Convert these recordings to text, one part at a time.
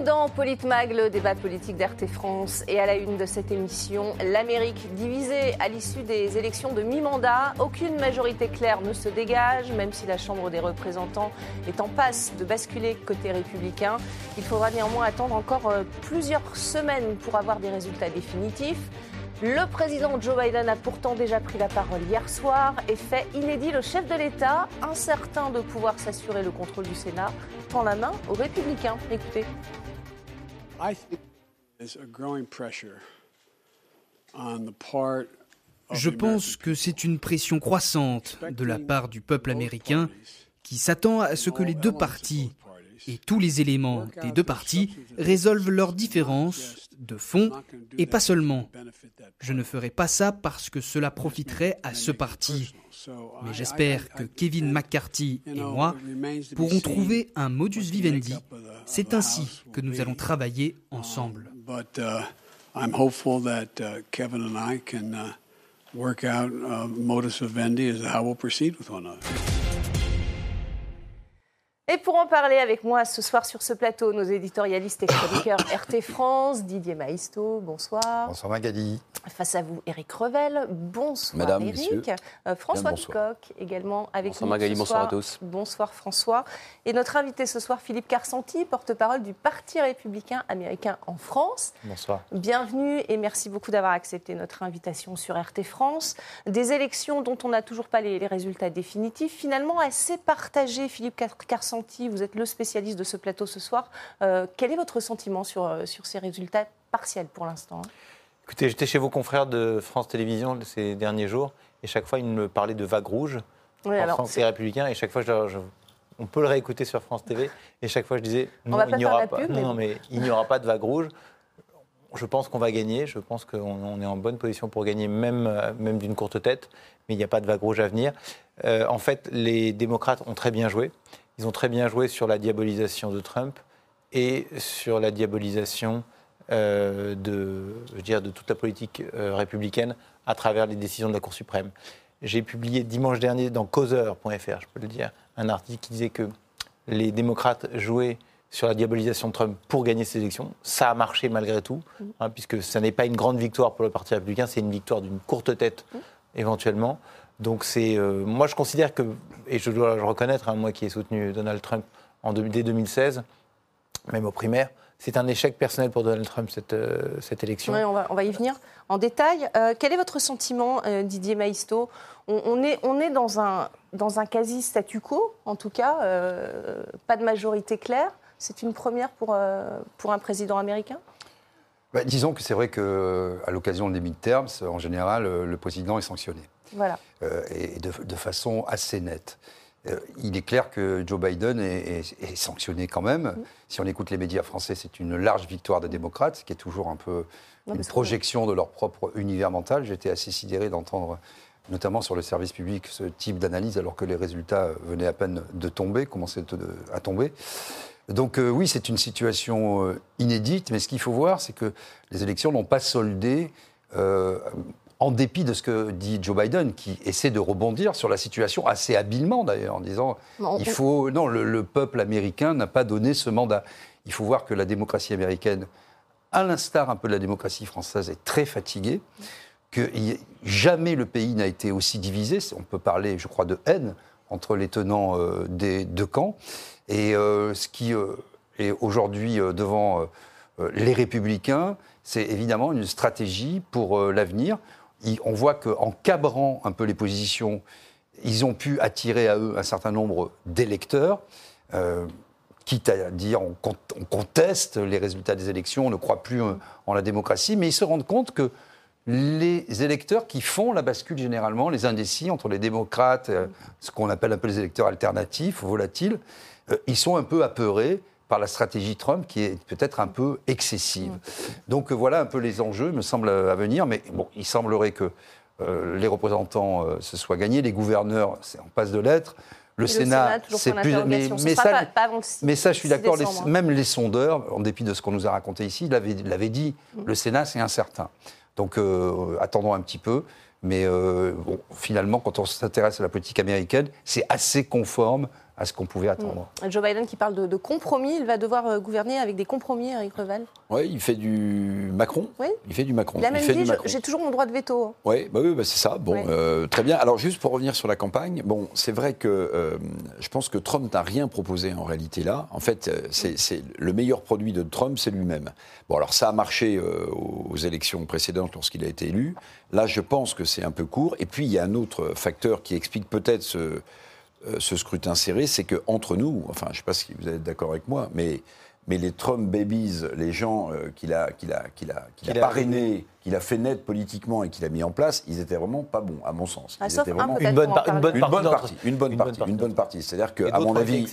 Bienvenue dans Politmag, le débat politique d'RT France. Et à la une de cette émission, l'Amérique divisée à l'issue des élections de mi-mandat. Aucune majorité claire ne se dégage, même si la Chambre des représentants est en passe de basculer côté républicain. Il faudra néanmoins attendre encore euh, plusieurs semaines pour avoir des résultats définitifs. Le président Joe Biden a pourtant déjà pris la parole hier soir et fait inédit le chef de l'État, incertain de pouvoir s'assurer le contrôle du Sénat, tend la main aux républicains. Écoutez. Je pense que c'est une pression croissante de la part du peuple américain qui s'attend à ce que les deux partis et tous les éléments des deux partis résolvent leurs différences de fond et pas seulement. Je ne ferai pas ça parce que cela profiterait à ce parti. Mais j'espère que Kevin McCarthy et moi pourrons trouver un modus vivendi. C'est ainsi que nous allons travailler ensemble. work out modus vivendi is how we'll proceed with one another. Et pour en parler avec moi ce soir sur ce plateau, nos éditorialistes et chroniqueurs RT France, Didier Maisto, bonsoir. Bonsoir Magali. Face à vous, Eric Revel, bonsoir Madame, Eric. Euh, François Picoc également avec bonsoir Magali, bonsoir à tous. Bonsoir François. Et notre invité ce soir, Philippe Carsanti, porte-parole du Parti républicain américain en France. Bonsoir. Bienvenue et merci beaucoup d'avoir accepté notre invitation sur RT France. Des élections dont on n'a toujours pas les, les résultats définitifs, finalement assez partagées, Philippe Carsanti vous êtes le spécialiste de ce plateau ce soir. Euh, quel est votre sentiment sur, euh, sur ces résultats partiels pour l'instant Écoutez, j'étais chez vos confrères de France Télévisions ces derniers jours, et chaque fois, ils me parlaient de vagues rouges oui, en alors, c'est républicain, et chaque fois, on peut le réécouter sur France TV, et chaque fois, je disais, non, il n'y aura pas, non, mais il n'y aura pas de vague rouge. Je pense qu'on va gagner, je pense qu'on est en bonne position pour gagner, même, euh, même d'une courte tête, mais il n'y a pas de vague rouge à venir. en fait, les démocrates ont très bien joué. Ils ont très bien joué sur la diabolisation de Trump et sur la diabolisation euh, de, je dire, de toute la politique euh, républicaine à travers les décisions de la Cour suprême. J'ai publié dimanche dernier dans causeur.fr, je peux le dire, un article qui disait que les démocrates jouaient sur la diabolisation de Trump pour gagner ces élections. Ça a marché malgré tout, hein, puisque ce n'est pas une grande victoire pour le Parti républicain, c'est une victoire d'une courte tête, éventuellement. Donc c'est, euh, moi je considère que, et je dois le reconnaître, hein, moi qui ai soutenu Donald Trump en, dès 2016, même aux primaires, c'est un échec personnel pour Donald Trump cette, euh, cette élection. Oui, on, va, on, va, y venir en détail. Euh, quel est votre sentiment, Didier Maisto? On, est, on est dans un, dans un quasi statu quo, en tout cas, pas de majorité claire. C'est une première pour, pour un président américain? Bah, Disons que c'est vrai qu'à l'occasion des midterms, en général, le président est sanctionné. Voilà. Euh, et de, façon assez nette. Euh, il est clair que Joe Biden est, sanctionné quand même. Si on écoute les médias français, c'est une large victoire des démocrates, ce qui est toujours un peu une projection de leur propre univers mental. J'étais assez sidéré d'entendre, notamment sur le service public, ce type d'analyse, alors que les résultats venaient à peine de tomber, commençaient à tomber. Donc euh, oui, c'est une situation inédite, mais ce qu'il faut voir, c'est que les élections n'ont pas soldé en dépit de ce que dit Joe Biden, qui essaie de rebondir sur la situation assez habilement d'ailleurs, en disant il faut non, le, peuple américain n'a pas donné ce mandat. Il faut voir que la démocratie américaine, à l'instar un peu de la démocratie française, est très fatiguée, que jamais le pays n'a été aussi divisé. On peut parler, je crois, de haine entre les tenants euh, des deux camps. Et euh, ce qui euh, est aujourd'hui devant les républicains, c'est évidemment une stratégie pour l'avenir on voit qu'en cabrant un peu les positions, ils ont pu attirer à eux un certain nombre d'électeurs. Euh, quitte à dire on, conteste les résultats des élections, on ne croit plus en, la démocratie, mais ils se rendent compte que les électeurs qui font la bascule généralement, les indécis entre les démocrates, euh, ce qu'on appelle un peu les électeurs alternatifs, volatiles, euh, ils sont un peu apeurés par la stratégie Trump qui est peut-être un peu excessive. Donc voilà un peu les enjeux, me semble, à venir. Mais bon, il semblerait que euh, les représentants euh, se soient gagnés, les gouverneurs, c'est en passe de lettres. Le Sénat, c'est plus. Mais, mais, ça, mais, ça, je suis d'accord. Même les sondeurs, en dépit de ce qu'on nous a raconté ici, l'avaient dit. Mm. Le Sénat, c'est incertain. Donc euh, attendons un petit peu. Mais bon, finalement, quand on s'intéresse à la politique américaine, c'est assez conforme à ce qu'on pouvait attendre. Mm. Joe Biden qui parle de, compromis, il va devoir euh, gouverner avec des compromis, Eric Reval. Oui, il fait du Macron. Oui. Il fait du Macron. Il a même dit j'ai toujours mon droit de veto. Ouais, bah oui, bah c'est ça. Bon, euh, très bien. Alors juste pour revenir sur la campagne, bon, c'est vrai que euh, je pense que Trump n'a rien proposé en réalité là. En fait, c'est le meilleur produit de Trump, c'est lui-même. Bon, alors ça a marché aux élections précédentes lorsqu'il a été élu. Là, je pense que c'est un peu court. Et puis il y a un autre facteur qui explique peut-être ce ce scrutin serré, c'est qu'entre nous, enfin, je ne sais pas si vous êtes d'accord avec moi, mais, mais les Trump babies, les gens euh, qu'il a, qu'il a, qu'il a, qu'il a parrainés, qu'il a fait naître politiquement et qu'il a mis en place, ils étaient vraiment pas bons, à mon sens. Ah, ils étaient vraiment une, bonne, une, bonne, partie, une bonne partie, une bonne partie. C'est-à-dire qu'à mon avis,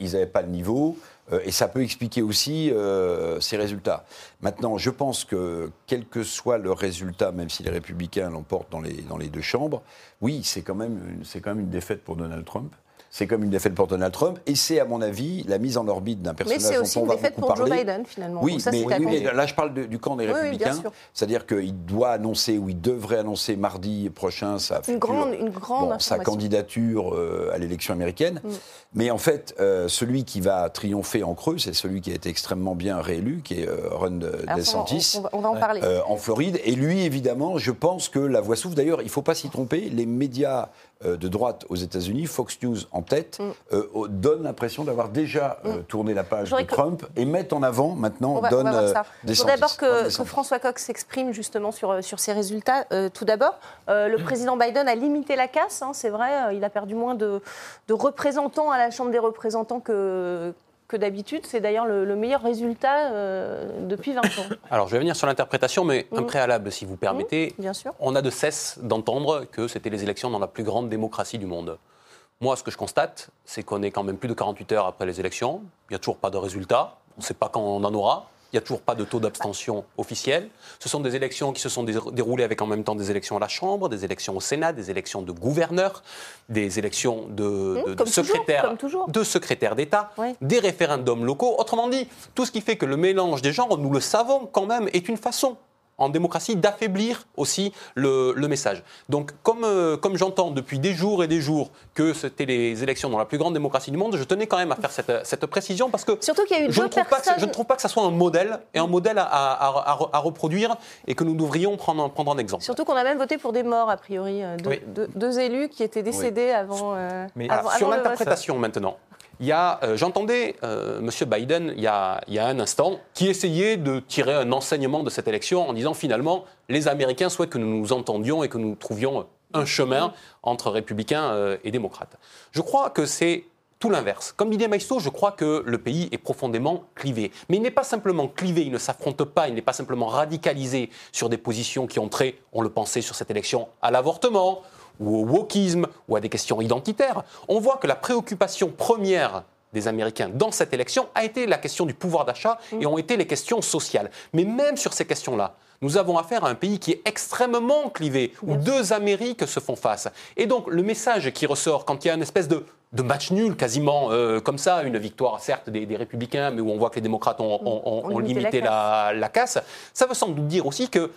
ils n'avaient pas le niveau. Euh, et ça peut expliquer aussi euh, ces résultats. Maintenant, je pense que quel que soit le résultat, même si les républicains l'emportent dans les, dans les deux chambres, oui, c'est quand, même, quand même une défaite pour Donald Trump c'est comme une défaite pour Donald Trump, et c'est, à mon avis, la mise en orbite d'un personnage mais aussi dont on va beaucoup pour Joe Biden, finalement. Oui, mais, là, je parle du camp des Républicains. C'est-à-dire qu'il doit annoncer, ou il devrait annoncer mardi prochain sa, une grande, une grande sa candidature euh, à l'élection américaine. Mm. Mais en fait, euh, celui qui va triompher en creux, c'est celui qui a été extrêmement bien réélu, qui est euh, Ron DeSantis, on, va, en parler. en Floride. Et lui, évidemment, je pense que la voix souffle. D'ailleurs, il ne faut pas s'y tromper, les médias de droite aux États-Unis, Fox News en tête, mm. euh, donne l'impression d'avoir déjà euh, mm. tourné la page de Trump et met en avant maintenant donne des Je d'abord que, François Cox s'exprime justement sur, sur ces résultats. tout d'abord, le président Biden a limité la casse, hein, c'est vrai, il a perdu moins de, de représentants à la Chambre des représentants que que d'habitude. C'est d'ailleurs le, meilleur résultat euh, depuis 20 ans. Alors, je vais venir sur l'interprétation, mais un mmh. préalable, si vous permettez. Mmh, bien sûr. On a de cesse d'entendre que c'était les élections dans la plus grande démocratie du monde. Moi, ce que je constate, c'est qu'on est quand même plus de 48 heures après les élections. Il n'y a toujours pas de résultat. On ne sait pas quand on en aura. Il n'y a toujours pas de taux d'abstention officiel. Ce sont des élections qui se sont déroulées avec en même temps des élections à la Chambre, des élections au Sénat, des élections de gouverneurs, des élections de, de, secrétaires, de secrétaires d'État, des référendums locaux. Autrement dit, tout ce qui fait que le mélange des genres, nous le savons quand même, est une façon en démocratie d'affaiblir aussi le, message. Donc, comme, euh, comme j'entends depuis des jours et des jours que c'était les élections dans la plus grande démocratie du monde, je tenais quand même à faire cette, cette précision parce que Surtout qu'il y a eu je, ne trouve pas que, je ne trouve pas que ça soit un modèle et un modèle à, à, reproduire et que nous devrions prendre, prendre un exemple. Surtout qu'on a même voté pour des morts, a priori, euh, deux, élus qui étaient décédés avant, euh, Mais, Sur l'interprétation maintenant. Euh, j'entendais euh, M. Biden il y, a, un instant qui essayait de tirer un enseignement de cette élection en disant finalement les Américains souhaitent que nous nous entendions et que nous trouvions un chemin entre républicains euh, et démocrates. Je crois que c'est tout l'inverse. Comme dit Maisto, je crois que le pays est profondément clivé. Mais il n'est pas simplement clivé, il ne s'affronte pas, il n'est pas simplement radicalisé sur des positions qui ont trait, on le pensait sur cette élection, à l'avortement ou au wokisme ou à des questions identitaires, on voit que la préoccupation première des Américains dans cette élection a été la question du pouvoir d'achat et ont été les questions sociales. Mais même sur ces questions-là, nous avons affaire à un pays qui est extrêmement clivé, où deux Amériques se font face. Et donc le message qui ressort quand il y a une espèce de, match nul, quasiment euh, comme ça, une victoire certes des, républicains, mais où on voit que les démocrates ont, limité, la, la, casse, ça veut sans doute dire aussi que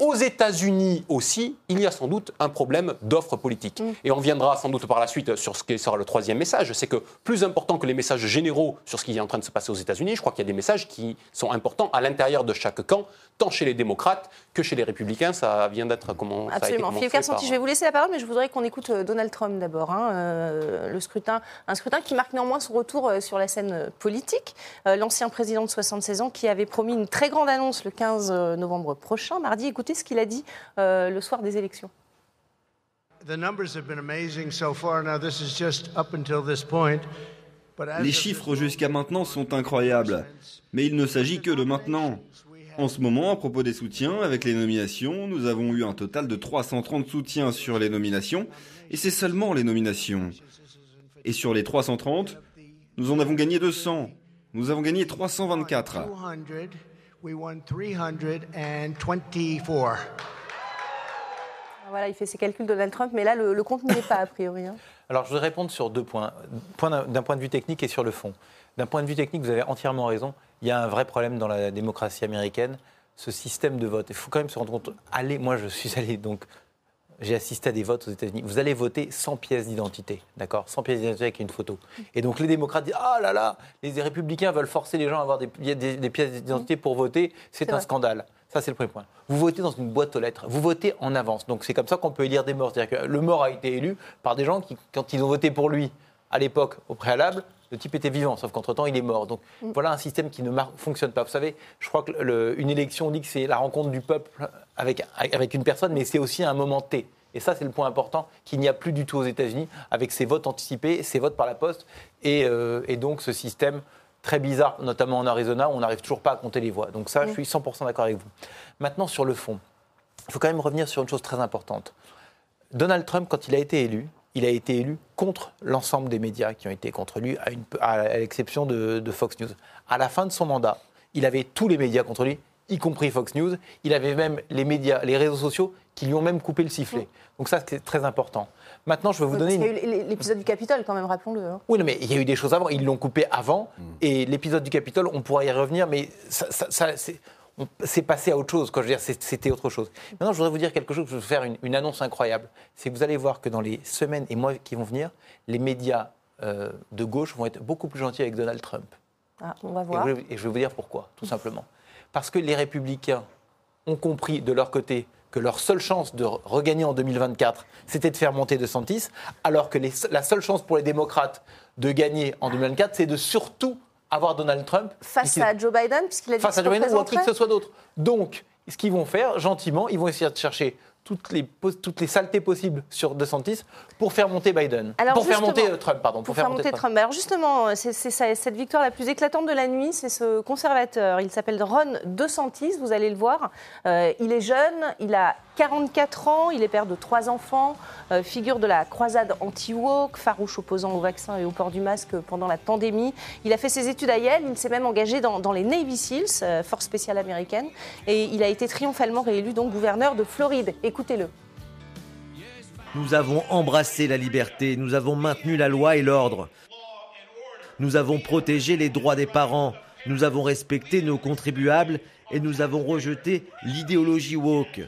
aux États-Unis aussi, il y a sans doute un problème d'offre politique. Mm. Et on viendra sans doute par la suite sur ce qui sera le troisième message, c'est que plus important que les messages généraux sur ce qui est en train de se passer aux États-Unis, je crois qu'il y a des messages qui sont importants à l'intérieur de chaque camp, tant chez les démocrates que chez les républicains. Ça vient d'être comment Absolument. Philippe Carsanti, je vais vous laisser la parole, mais je voudrais qu'on écoute euh, Donald Trump d'abord. Hein, euh, le scrutin, un scrutin qui marque néanmoins son retour euh, sur la scène politique. L'ancien président de 76 ans qui avait promis une très grande annonce le 15 novembre prochain, mardi. Écoutez ce qu'il a dit le soir des élections. Les chiffres jusqu'à maintenant sont incroyables, mais il ne s'agit que de maintenant. En ce moment, à propos des soutiens, avec les nominations, nous avons eu un total de 330 soutiens sur les nominations, et c'est seulement les nominations. Et sur les 330, nous en avons gagné 200. Nous avons gagné 324. Voilà, il fait ses calculs Donald Trump, mais là, le, compte n'y est pas, a priori. Hein. Alors, je voudrais répondre sur deux points. Point d'un point de vue technique et sur le fond. D'un point de vue technique, vous avez entièrement raison. Il y a un vrai problème dans la démocratie américaine, ce système de vote. Il faut quand même se rendre compte. Allez, moi, je suis allé donc j'ai assisté à des votes aux États-Unis. Vous allez voter sans pièce d'identité, d'accord? Sans pièce d'identité avec une photo. Et donc les démocrates disent Ah là là, les républicains veulent forcer les gens à avoir des, des, pièces d'identité pour voter, c'est un scandale. Ça, c'est le premier point. Vous votez dans une boîte aux lettres. Vous votez en avance. Donc, c'est comme ça qu'on peut élire des morts. C'est-à-dire que le mort a été élu par des gens qui, quand ils ont voté pour lui à l'époque, au préalable, le type était vivant, sauf qu'entre-temps, il est mort. Donc mm. voilà un système qui ne fonctionne pas. Vous savez, je crois qu'une élection, on dit que c'est la rencontre du peuple avec, avec une personne, mais c'est aussi un moment T. Et ça, c'est le point important qu'il n'y a plus du tout aux États-Unis, avec ces votes anticipés, ces votes par la poste, et, euh, et donc ce système très bizarre, notamment en Arizona, où on n'arrive toujours pas à compter les voix. Donc ça, je suis 100% d'accord avec vous. Maintenant, sur le fond, il faut quand même revenir sur une chose très importante. Donald Trump, quand il a été élu, il a été élu contre l'ensemble des médias qui ont été contre lui, à, l'exception de, de, Fox News. À la fin de son mandat, il avait tous les médias contre lui, y compris Fox News. Il avait même les médias, les réseaux sociaux qui lui ont même coupé le sifflet. Donc ça, c'est très important. Maintenant, je vais vous donner. Il y a eu l'épisode du Capitole, quand même, rappelons-le. Hein. Oui, mais il y a eu des choses avant. Ils l'ont coupé avant. Mm. Et l'épisode du Capitole, on pourra y revenir, mais ça, c'est passé à autre chose. Quand je veux dire, c'était autre chose. Maintenant, je voudrais vous dire quelque chose. Je vais vous faire une, annonce incroyable. C'est que vous allez voir que dans les semaines et mois qui vont venir, les médias euh, de gauche vont être beaucoup plus gentils avec Donald Trump. Ah, on va voir. Et, et je vais vous dire pourquoi, tout simplement. Parce que les républicains ont compris de leur côté que leur seule chance de regagner en 2024, c'était de faire monter De Santis, alors que la seule chance pour les démocrates de gagner en 2024, c'est de surtout avoir Donald Trump. Face à Joe Biden, puisqu'il a dit Face à Joe Biden ou à qui que ce soit d'autre. Donc, ce qu'ils vont faire, gentiment, ils vont essayer de chercher toutes les, toutes les saletés possibles sur DeSantis pour faire monter Biden. pour faire monter euh, Trump, pardon. Pour, faire, monter, Trump. Alors justement, c'est cette victoire la plus éclatante de la nuit, c'est ce conservateur. Il s'appelle Ron DeSantis, vous allez le voir. Euh, il est jeune, il a 44 ans, il est père de trois enfants, euh, figure de la croisade anti-woke, farouche opposant au vaccin et au port du masque pendant la pandémie. Il a fait ses études à Yale, il s'est même engagé dans, dans les Navy Seals, force spéciale américaine, et il a été triomphalement réélu donc gouverneur de Floride. Écoutez-le. Nous avons embrassé la liberté, nous avons maintenu la loi et l'ordre. Nous avons protégé les droits des parents, nous avons respecté nos contribuables et nous avons rejeté l'idéologie woke.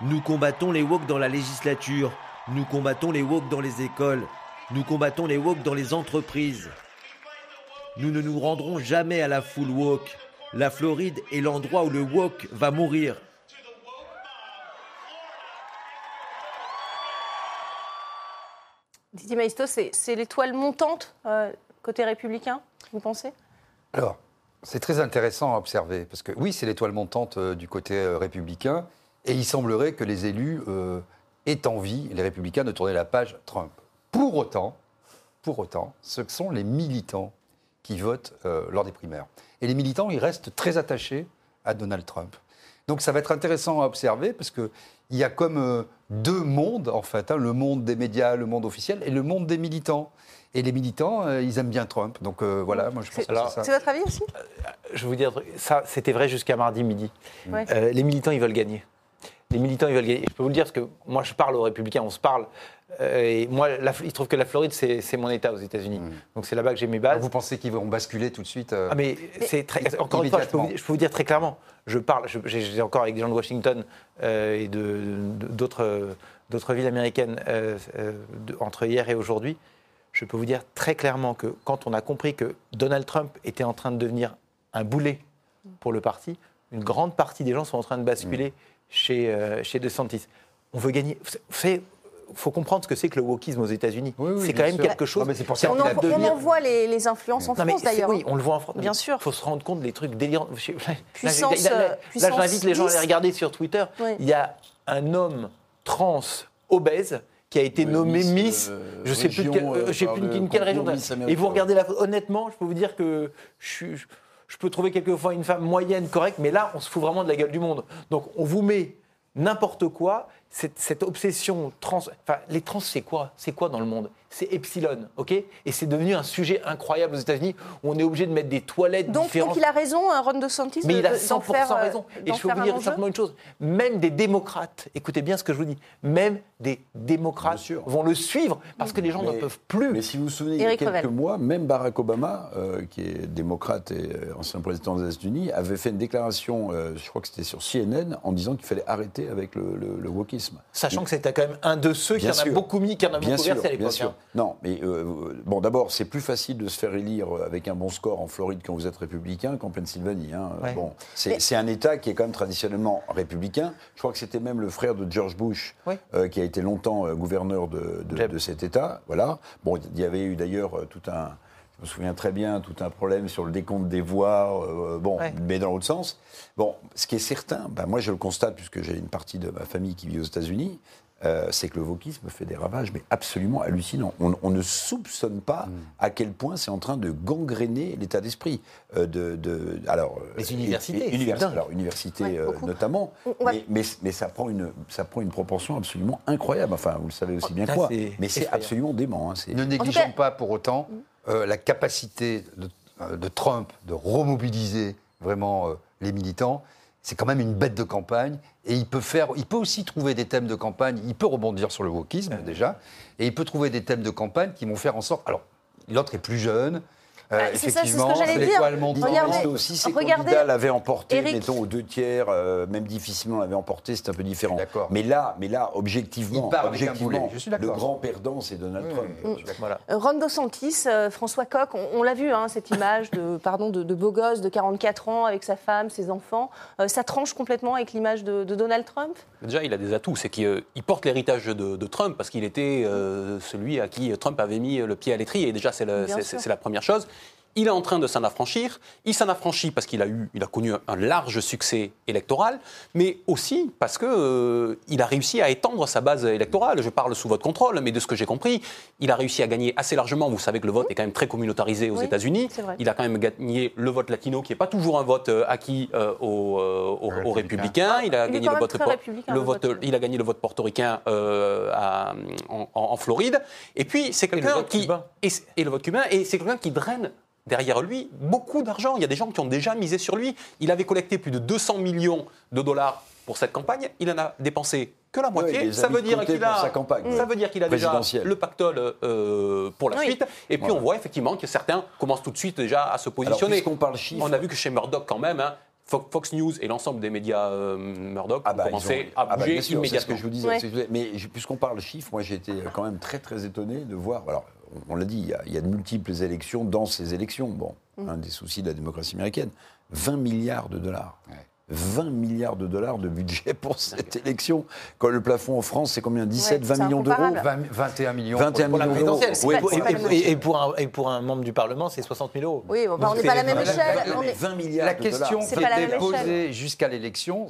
Nous combattons les woke dans la législature, nous combattons les woke dans les écoles, nous combattons les woke dans les entreprises. Nous ne nous rendrons jamais à la foule woke. La Floride est l'endroit où le woke va mourir. Didier Maisto, c'est l'étoile montante euh, côté républicain, vous pensez? Alors, c'est très intéressant à observer, parce que oui, c'est l'étoile montante euh, du côté euh, républicain, et il semblerait que les élus aient envie, les républicains, de tourner la page Trump. Pour autant, pour autant, ce sont les militants qui votent lors des primaires. Et les militants, ils restent très attachés à Donald Trump. Donc ça va être intéressant à observer parce qu'il y a comme euh, deux mondes, en fait, hein, le monde des médias, le monde officiel et le monde des militants. Et les militants, euh, ils aiment bien Trump. Donc euh, voilà, moi je pense que c'est ça. C'est votre avis aussi? Je vais vous dire, ça c'était vrai jusqu'à mardi midi. les militants, ils veulent gagner les militants, ils veulent gagner. Je peux vous le dire parce que moi, je parle aux républicains, on se parle. Euh, et moi, il se trouve que la Floride, c'est mon État aux États-Unis. Mm. Donc c'est là-bas que j'ai mes bases. vous pensez qu'ils vont basculer tout de suite euh, Ah, mais, c'est très. Encore une fois, je peux, vous, dire très clairement. Je parle, j'ai encore avec des gens de Washington euh, et d'autres d'autres villes américaines entre hier et aujourd'hui. Je peux vous dire très clairement que quand on a compris que Donald Trump était en train de devenir un boulet pour le parti, une grande partie des gens sont en train de basculer. Mm chez, chez DeSantis. On veut gagner. il faut comprendre ce que c'est que le wokisme aux États-unis. c'est quand même quelque chose. pour ça on, en, voit les, influences en France d'ailleurs. Oui, on le voit en France. Bien sûr. Il faut se rendre compte des trucs délirants. Puissance, là, j'invite les gens à les regarder sur Twitter. Il y a un homme trans obèse qui a été nommé Miss, euh, je ne sais plus, euh, sais plus quelle région. Et vous regardez la photo, honnêtement, je peux vous dire que je suis je peux trouver quelquefois une femme moyenne, correcte, mais là, on se fout vraiment de la gueule du monde. Donc, on vous met n'importe quoi, cette, obsession trans. Enfin, les trans, c'est quoi? C'est quoi dans le monde? C'est Epsilon, ok? Et c'est devenu un sujet incroyable aux États-Unis où on est obligé de mettre des toilettes donc, différentes. Donc il a raison, hein, Ron DeSantis. Mais il a 100% raison. Et je vais vous dire simplement une chose même des démocrates, écoutez bien ce que je vous dis, même des démocrates vont le suivre parce que les gens ne peuvent plus. Mais si vous vous souvenez, il y a quelques mois, même Barack Obama, euh, qui est démocrate et euh, ancien président des États-Unis, avait fait une déclaration, euh, je crois que c'était sur CNN, en disant qu'il fallait arrêter avec le, le, Sachant que c'était quand même un de ceux qui en a beaucoup mis, qui en a beaucoup versé à l'époque. Hein. Non, mais bon, d'abord, c'est plus facile de se faire élire avec un bon score en Floride quand vous êtes républicain qu'en Pennsylvanie. Hein. Bon, c'est un État qui est quand même traditionnellement républicain. Je crois que c'était même le frère de George Bush qui a été longtemps gouverneur de, de, cet État. Voilà. Bon, il y avait eu d'ailleurs tout un je me souviens très bien, tout un problème sur le décompte des voix, euh, bon, mais dans l'autre sens. Bon, ce qui est certain, ben moi je le constate puisque j'ai une partie de ma famille qui vit aux États-Unis, euh, c'est que le wokisme fait des ravages, mais absolument hallucinants. On, ne soupçonne pas mm. à quel point c'est en train de gangréner l'état d'esprit euh, de, alors les universités, alors universités notamment, mais, mais, ça prend une ça prend une proportion absolument incroyable. Enfin, vous le savez aussi bien que moi, mais c'est absolument dément. Hein, ne négligeons pas pour autant mm. Euh, la capacité euh, de, Trump de remobiliser vraiment euh, les militants, c'est quand même une bête de campagne. Et il peut, faire, il peut aussi trouver des thèmes de campagne, il peut rebondir sur le wokisme déjà, et il peut trouver des thèmes de campagne qui vont faire en sorte... Alors, l'autre est plus jeune, euh, bah, c'est c'est ce que j'allais dire. Regardez, aussi, ces candidats l'avaient emporté, mettons, aux deux tiers, euh, même difficilement l'avaient emporté, c'est un peu différent. Mais là, mais là, objectivement, objectivement le grand perdant, c'est Donald Trump. Voilà. Euh, Ron DeSantis, François Coq, on, l'a vu, hein, cette image de, pardon, de, beau gosse de 44 ans avec sa femme, ses enfants. ça tranche complètement avec l'image de, Donald Trump? Déjà, il a des atouts. C'est qu'il porte l'héritage de, Trump parce qu'il était celui à qui Trump avait mis le pied à l'étrier. Et déjà, c'est la première chose. Il est en train de s'en affranchir. Il s'en affranchit parce qu'il a, eu, il a connu un large succès électoral, mais aussi parce qu'il euh, il a réussi à étendre sa base électorale. Je parle sous votre contrôle, mais de ce que j'ai compris, il a réussi à gagner assez largement. Vous savez que le vote est quand même très communautarisé aux États-Unis. Il a quand même gagné le vote latino, qui n'est pas toujours un vote euh, acquis euh, aux, républicains. Il a gagné le vote, le vote, il a gagné le vote portoricain en, en, Floride. Et puis c'est quelqu'un qui et, et le vote cubain et c'est quelqu'un qui draine derrière lui beaucoup d'argent. Il y a des gens qui ont déjà misé sur lui. Il avait collecté plus de 200 millions de dollars pour cette campagne. Il en a dépensé que la moitié. ça, veut dire qu'il a, ça veut dire qu'il a déjà le pactole euh, pour la suite. Et puis on voit effectivement que certains commencent tout de suite déjà à se positionner. on, parle chiffres, on a vu que chez Murdoch quand même, hein, Fox News et l'ensemble des médias euh, Murdoch ah ont bah, commencé à ah bah, bouger immédiatement. C'est ce que je vous disais. Mais puisqu'on parle chiffres, moi j'ai été quand même très très étonné de voir. Alors, on l'a dit, il y, a, de multiples élections dans ces élections. Bon, mm. un des soucis de la démocratie américaine. 20 milliards de dollars. 20 milliards de dollars de budget pour cette élection. Quand le plafond en France, c'est combien? 17, 20 millions d'euros? 21 millions. 21 pour, millions d'euros. et, pour un, et pour un membre du Parlement, c'est 60 000 euros. Oui, on n'est pas à la même échelle. 20 milliards La question qui était posée jusqu'à l'élection,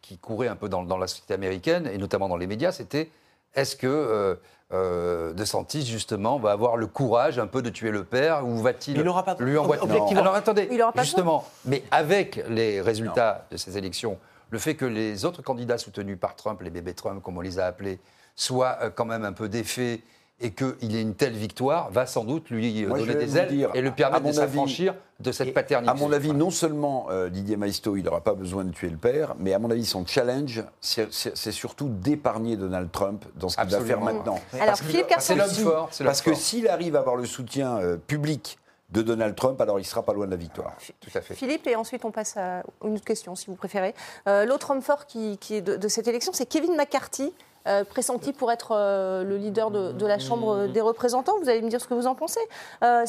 qui courait un peu dans, dans, la société américaine, et notamment dans les médias, c'était est-ce que euh, euh, De Santis, justement, va avoir le courage un peu de tuer le père ou va-t-il lui envoyer Alors attendez, justement, mais avec les résultats de ces élections, le fait que les autres candidats soutenus par Trump, les bébés Trump, comme on les a appelés, soient euh, quand même un peu défaits et qu'il ait une telle victoire va sans doute lui euh, donner des ailes et le permettre de s'affranchir de cette paternité. À mon avis, non seulement euh, Didier Maisto, il n'aura pas besoin de tuer le père, mais à mon avis, son challenge, c'est surtout d'épargner Donald Trump dans ce qu'il va faire maintenant. Alors, Philippe C'est l'homme fort. Parce que s'il arrive à avoir le soutien euh, public de Donald Trump, alors il sera pas loin de la victoire. Tout à fait. Philippe, et ensuite on passe à une autre question, si vous préférez. L'autre homme fort qui, est de cette élection, c'est Kevin McCarthy, euh, pressenti pour être euh, le leader de, la Chambre des représentants. Vous allez me dire ce que vous en pensez. Euh,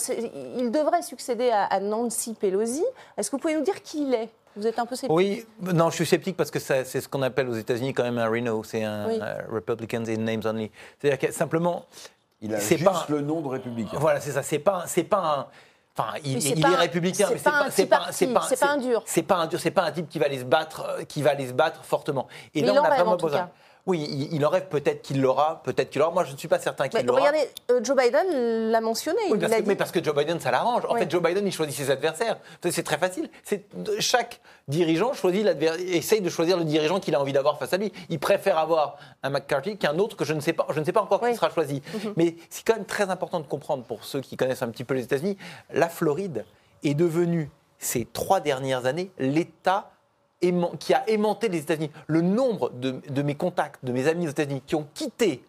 il devrait succéder à, Nancy Pelosi. Est-ce que vous pouvez nous dire qui il est? Vous êtes un peu sceptique Oui, non, je suis sceptique parce que c'est ce qu'on appelle aux États-Unis quand même un Reno, c'est un Republicans in names only. C'est-à-dire que simplement. Il a juste pas, le nom de républicain. Voilà, c'est ça. C'est pas, c'est pas un. Enfin, il, est, républicain, mais c'est pas, c'est pas, c'est pas, un dur. C'est pas un dur, c'est pas un type qui va aller se battre, qui va aller se battre fortement. Et là, on a vraiment besoin. Oui, il, en rêve peut-être qu'il l'aura, peut-être qu'il l'aura. Moi, je ne suis pas certain qu'il l'aura. Regardez, euh, Joe Biden l'a mentionné. Oui, parce que, mais parce que Joe Biden, ça l'arrange. En fait, Joe Biden, il choisit ses adversaires. C'est très facile. Chaque dirigeant choisit essaye de choisir le dirigeant qu'il a envie d'avoir face à lui. Il préfère avoir un McCarthy qu'un autre que je ne sais pas. Je ne sais pas encore qui sera choisi. Mhm. Mais c'est quand même très important de comprendre pour ceux qui connaissent un petit peu les États-Unis, la Floride est devenue ces trois dernières années l'État qui a aimanté les États-Unis. Le nombre de, mes contacts, de mes amis aux États-Unis qui ont quitté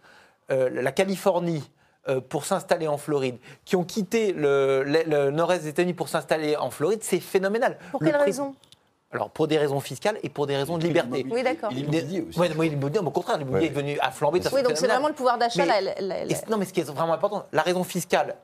euh, la Californie euh, pour s'installer en Floride, qui ont quitté le, nord-est des États-Unis pour s'installer en Floride, c'est phénoménal. Pour quelle raison? Alors, pour des raisons fiscales et pour des raisons de liberté. Oui, d'accord. L'immobilier aussi. Oui, au contraire, l'immobilier est venu à flamber. Oui, donc c'est vraiment le pouvoir d'achat. Non, mais ce qui est vraiment important, la raison fiscale,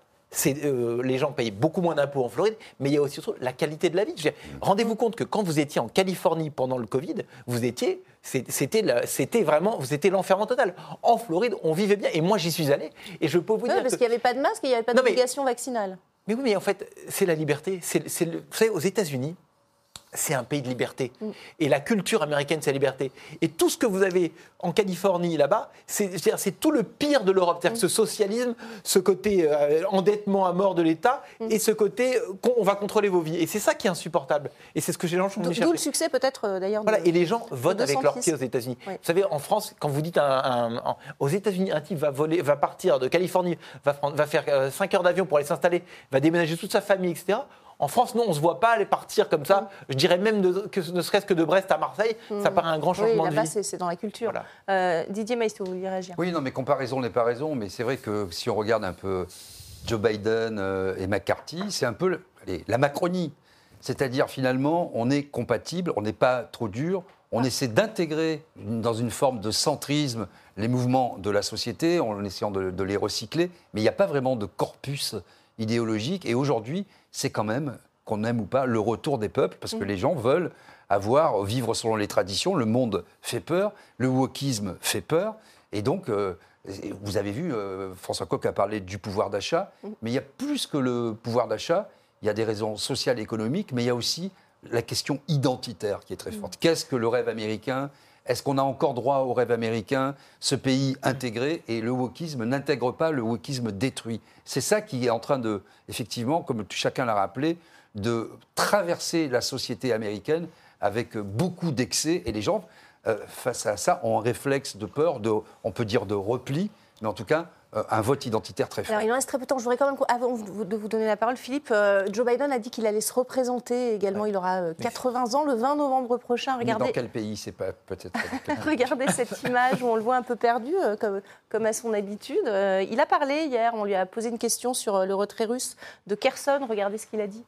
euh, les gens payent beaucoup moins d'impôts en Floride, mais il y a aussi la qualité de la vie. Rendez-vous compte que quand vous étiez en Californie pendant le Covid, vous étiez, c'était vraiment, vous étiez l'enfermement total. En Floride, on vivait bien, et moi j'y suis allé, et je peux vous dire parce qu'il n'y avait pas de masque, il n'y avait pas d'obligation vaccinale. Mais oui, mais en fait, c'est la liberté. C'est, vous savez, aux États-Unis, c'est un pays de liberté. Mm. Et la culture américaine, c'est la liberté. Et tout ce que vous avez en Californie, là-bas, c'est tout le pire de l'Europe. C'est-à-dire mm. ce socialisme, ce côté euh, endettement à mort de l'État, mm. et ce côté qu'on on va contrôler vos vies. Et c'est ça qui est insupportable. Et c'est ce que les gens sont D'où le succès, peut-être, euh, d'ailleurs. Voilà, et les gens votent avec leur pied aux États-Unis. Vous savez, en France, quand vous dites un, aux États-Unis, un type va, voler, va partir de Californie, va, va faire 5 euh, heures d'avion pour aller s'installer, va déménager toute sa famille, etc. En France, non, on ne se voit pas aller partir comme ça. Mm. Je dirais même que ne serait-ce que de Brest à Marseille, ça mm. paraît un grand changement de vie. c'est dans la culture. Euh, Didier Maistre, vous vouliez réagir? Oui, non, mais comparaison n'est pas raison. Mais c'est vrai que si on regarde un peu Joe Biden euh, et McCarthy, c'est un peu la Macronie. C'est-à-dire, finalement, on est compatible, on n'est pas trop dur, on ah. essaie d'intégrer dans une forme de centrisme les mouvements de la société en essayant de, de les recycler, mais il n'y a pas vraiment de corpus idéologique. Et aujourd'hui, c'est quand même, qu'on aime ou pas, le retour des peuples, parce que mm. les gens veulent avoir, vivre selon les traditions. Le monde fait peur, le wokisme fait peur. Et donc, euh, vous avez vu, euh, François Coq a parlé du pouvoir d'achat, mm. mais il y a plus que le pouvoir d'achat. Il y a des raisons sociales et économiques, mais il y a aussi la question identitaire qui est très mm. forte. Qu'est-ce que le rêve américain est-ce qu'on a encore droit au rêve américain, ce pays intégré Et le wokisme n'intègre pas, le wokisme détruit? C'est ça qui est en train de, effectivement, comme chacun l'a rappelé, de traverser la société américaine avec beaucoup d'excès. Et les gens, euh, face à ça, ont un réflexe de peur, de, on peut dire de repli, mais en tout cas, un vote identitaire très fort. Alors, il en reste très peu de temps. Je voudrais quand même, avant de vous donner la parole, Philippe, euh, Joe Biden a dit qu'il allait se représenter également. Il aura 80 euh, ans le 20 novembre prochain. Regardez. dans quel pays C'est pas peut-être. Regardez cette image où on le voit un peu perdu, comme, comme à son habitude. il a parlé hier. On lui a posé une question sur le retrait russe de Kherson. Regardez ce qu'il a dit.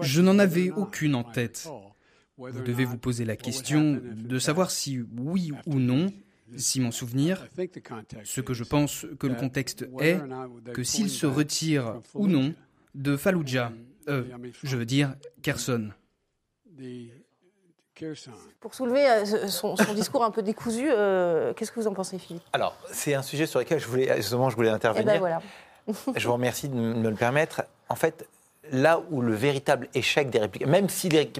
Je n'en avais aucune en tête. Vous devez vous poser la question de savoir si oui ou non, si mon souvenir, ce que je pense que le contexte est, que s'il se retire ou non de Fallujah, euh, je veux dire Kherson. Pour soulever euh, son, discours un peu décousu, euh, qu'est-ce que vous en pensez, Philippe? Alors, c'est un sujet sur lequel je voulais, justement, je voulais intervenir. Eh ben voilà. je vous remercie de me le permettre. En fait, là où le véritable échec des républicains, même si les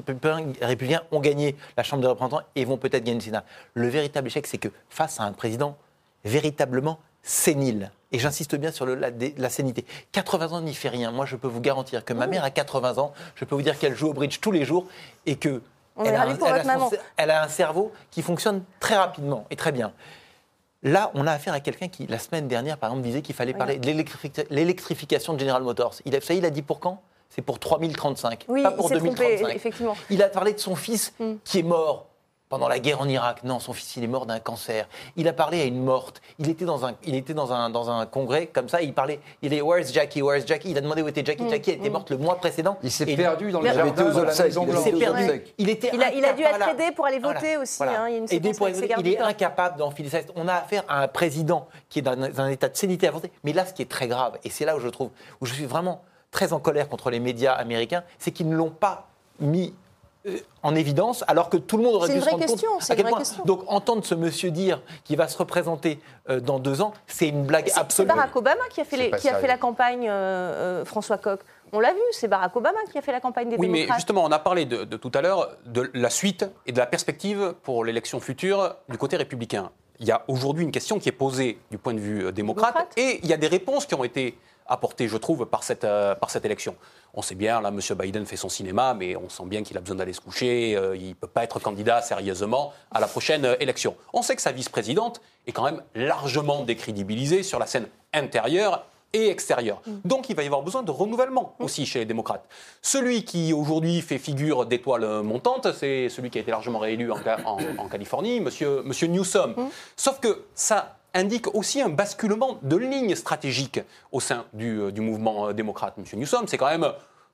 républicains ont gagné la Chambre des représentants et vont peut-être gagner le Sénat, le véritable échec, c'est que face à un président véritablement sénile, et j'insiste bien sur le, la, la, sénité, 80 ans n'y fait rien. Moi, je peux vous garantir que ma mère a 80 ans, je peux vous dire qu'elle joue au bridge tous les jours et que elle a, elle a un cerveau qui fonctionne très rapidement et très bien. Là, on a affaire à quelqu'un qui, la semaine dernière, par exemple, disait qu'il fallait parler de l'électrification de General Motors. Il a, ça, il a dit pour quand? C'est pour 3035, oui, pas pour 2035. effectivement. Il a parlé de son fils mm. qui est mort pendant la guerre en Irak. Non, son fils, il est mort d'un cancer. Il a parlé à une morte. Il était dans un, il était dans un, dans un congrès comme ça. Il parlait. Il est Where's Jackie? Where's Jackie? Il a demandé où était Jackie. Mm. Jackie était morte le mois précédent. Il s'est perdu dans de la Maison Il s'est perdu. Il était. Il a, il a dû être aidé pour aller voter aussi. Hein. Il, y a une pour il est incapable d'enfiler ça. On a affaire à un président qui est dans un état de sénité avancé. Mais là, ce qui est très grave, et c'est là où je trouve, où je suis vraiment très en colère contre les médias américains, c'est qu'ils ne l'ont pas mis euh, en évidence, alors que tout le monde aurait dû se rendre question, compte à quel point. Question. Donc entendre ce monsieur dire qu'il va se représenter euh, dans deux ans, c'est une blague absolue. C'est Barack Obama qui a fait, qui a fait la campagne, euh, François Koch. On l'a vu, c'est Barack Obama qui a fait la campagne des oui, démocrates. Oui, mais justement, on a parlé de, tout à l'heure de la suite et de la perspective pour l'élection future du côté républicain. Il y a aujourd'hui une question qui est posée du point de vue démocrate, et il y a des réponses qui ont été apportées, je trouve, par cette, euh, par cette élection. On sait bien, là, M. Biden fait son cinéma, mais on sent bien qu'il a besoin d'aller se coucher. Euh, il ne peut pas être candidat sérieusement à la prochaine élection. On sait que sa vice-présidente est quand même largement décrédibilisée sur la scène intérieure et extérieur. Mm. Donc il va y avoir besoin de renouvellement mm. aussi chez les démocrates. Celui qui aujourd'hui fait figure d'étoile montante, c'est celui qui a été largement réélu en, Californie, monsieur, monsieur Newsom. Mm. Sauf que ça indique aussi un basculement de ligne stratégique au sein du, euh, du mouvement euh, démocrate. Monsieur Newsom, c'est quand même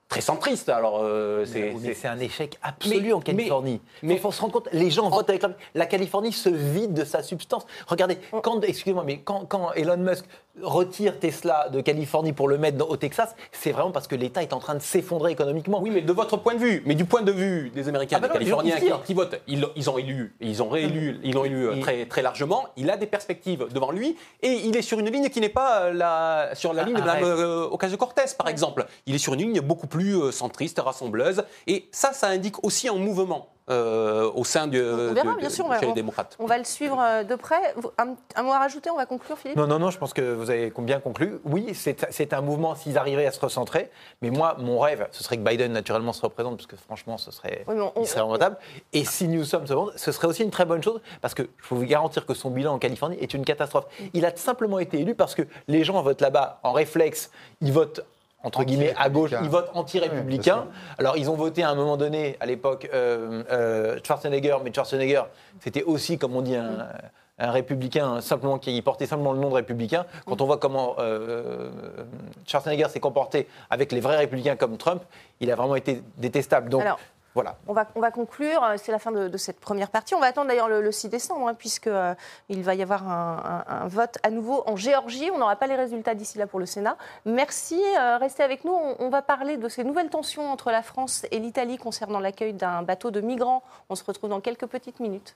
très centriste. Alors, euh, c'est un échec absolu en Californie. Mais il faut se rendre compte, les gens votent avec la... la Californie se vide de sa substance. Regardez, quand, excusez-moi, mais quand, quand, Elon Musk retire Tesla de Californie pour le mettre au Texas, c'est vraiment parce que l'État est en train de s'effondrer économiquement. Oui, mais de votre point de vue, mais du point de vue des Américains, ah des bah Californiens qui, votent, ils, ils, ont élu, ils ont réélu, ils l'ont élu euh, très, très largement. Il a des perspectives devant lui et il est sur une ligne qui n'est pas euh, la, sur la ah, ligne de la euh, Ocasio-Cortez, par exemple. Il est sur une ligne beaucoup plus centriste, rassembleuse, et ça, ça indique aussi un mouvement. Euh, au sein du, on verra, bien sûr, chez les démocrates. On va le suivre euh, de près. Un, mot à rajouter, on va conclure, Philippe? Non, non, non, je pense que vous avez bien conclu. Oui, c'est un mouvement s'ils arrivaient à se recentrer. Mais moi, mon rêve, ce serait que Biden, naturellement, se représente, parce que franchement, ce serait, il serait remontable. Et si nous sommes ce serait aussi une très bonne chose, parce que je peux vous garantir que son bilan en Californie est une catastrophe. Il a simplement été élu parce que les gens votent là-bas en réflexe, ils votent entre guillemets, à gauche, ils votent anti-républicains. Alors, ils ont voté à un moment donné, à l'époque, euh, euh, Schwarzenegger, mais Schwarzenegger, c'était aussi, comme on dit, un, républicain simplement qui portait simplement le nom de républicain. Quand on voit comment euh, Schwarzenegger s'est comporté avec les vrais républicains comme Trump, il a vraiment été détestable. Donc, on va, on va conclure. Euh, c'est la fin de, cette première partie. On va attendre d'ailleurs le, 6 décembre, hein, puisqu'il euh, va y avoir un, vote à nouveau en Géorgie. On n'aura pas les résultats d'ici là pour le Sénat. Merci. Euh, restez avec nous. On, va parler de ces nouvelles tensions entre la France et l'Italie concernant l'accueil d'un bateau de migrants. On se retrouve dans quelques petites minutes.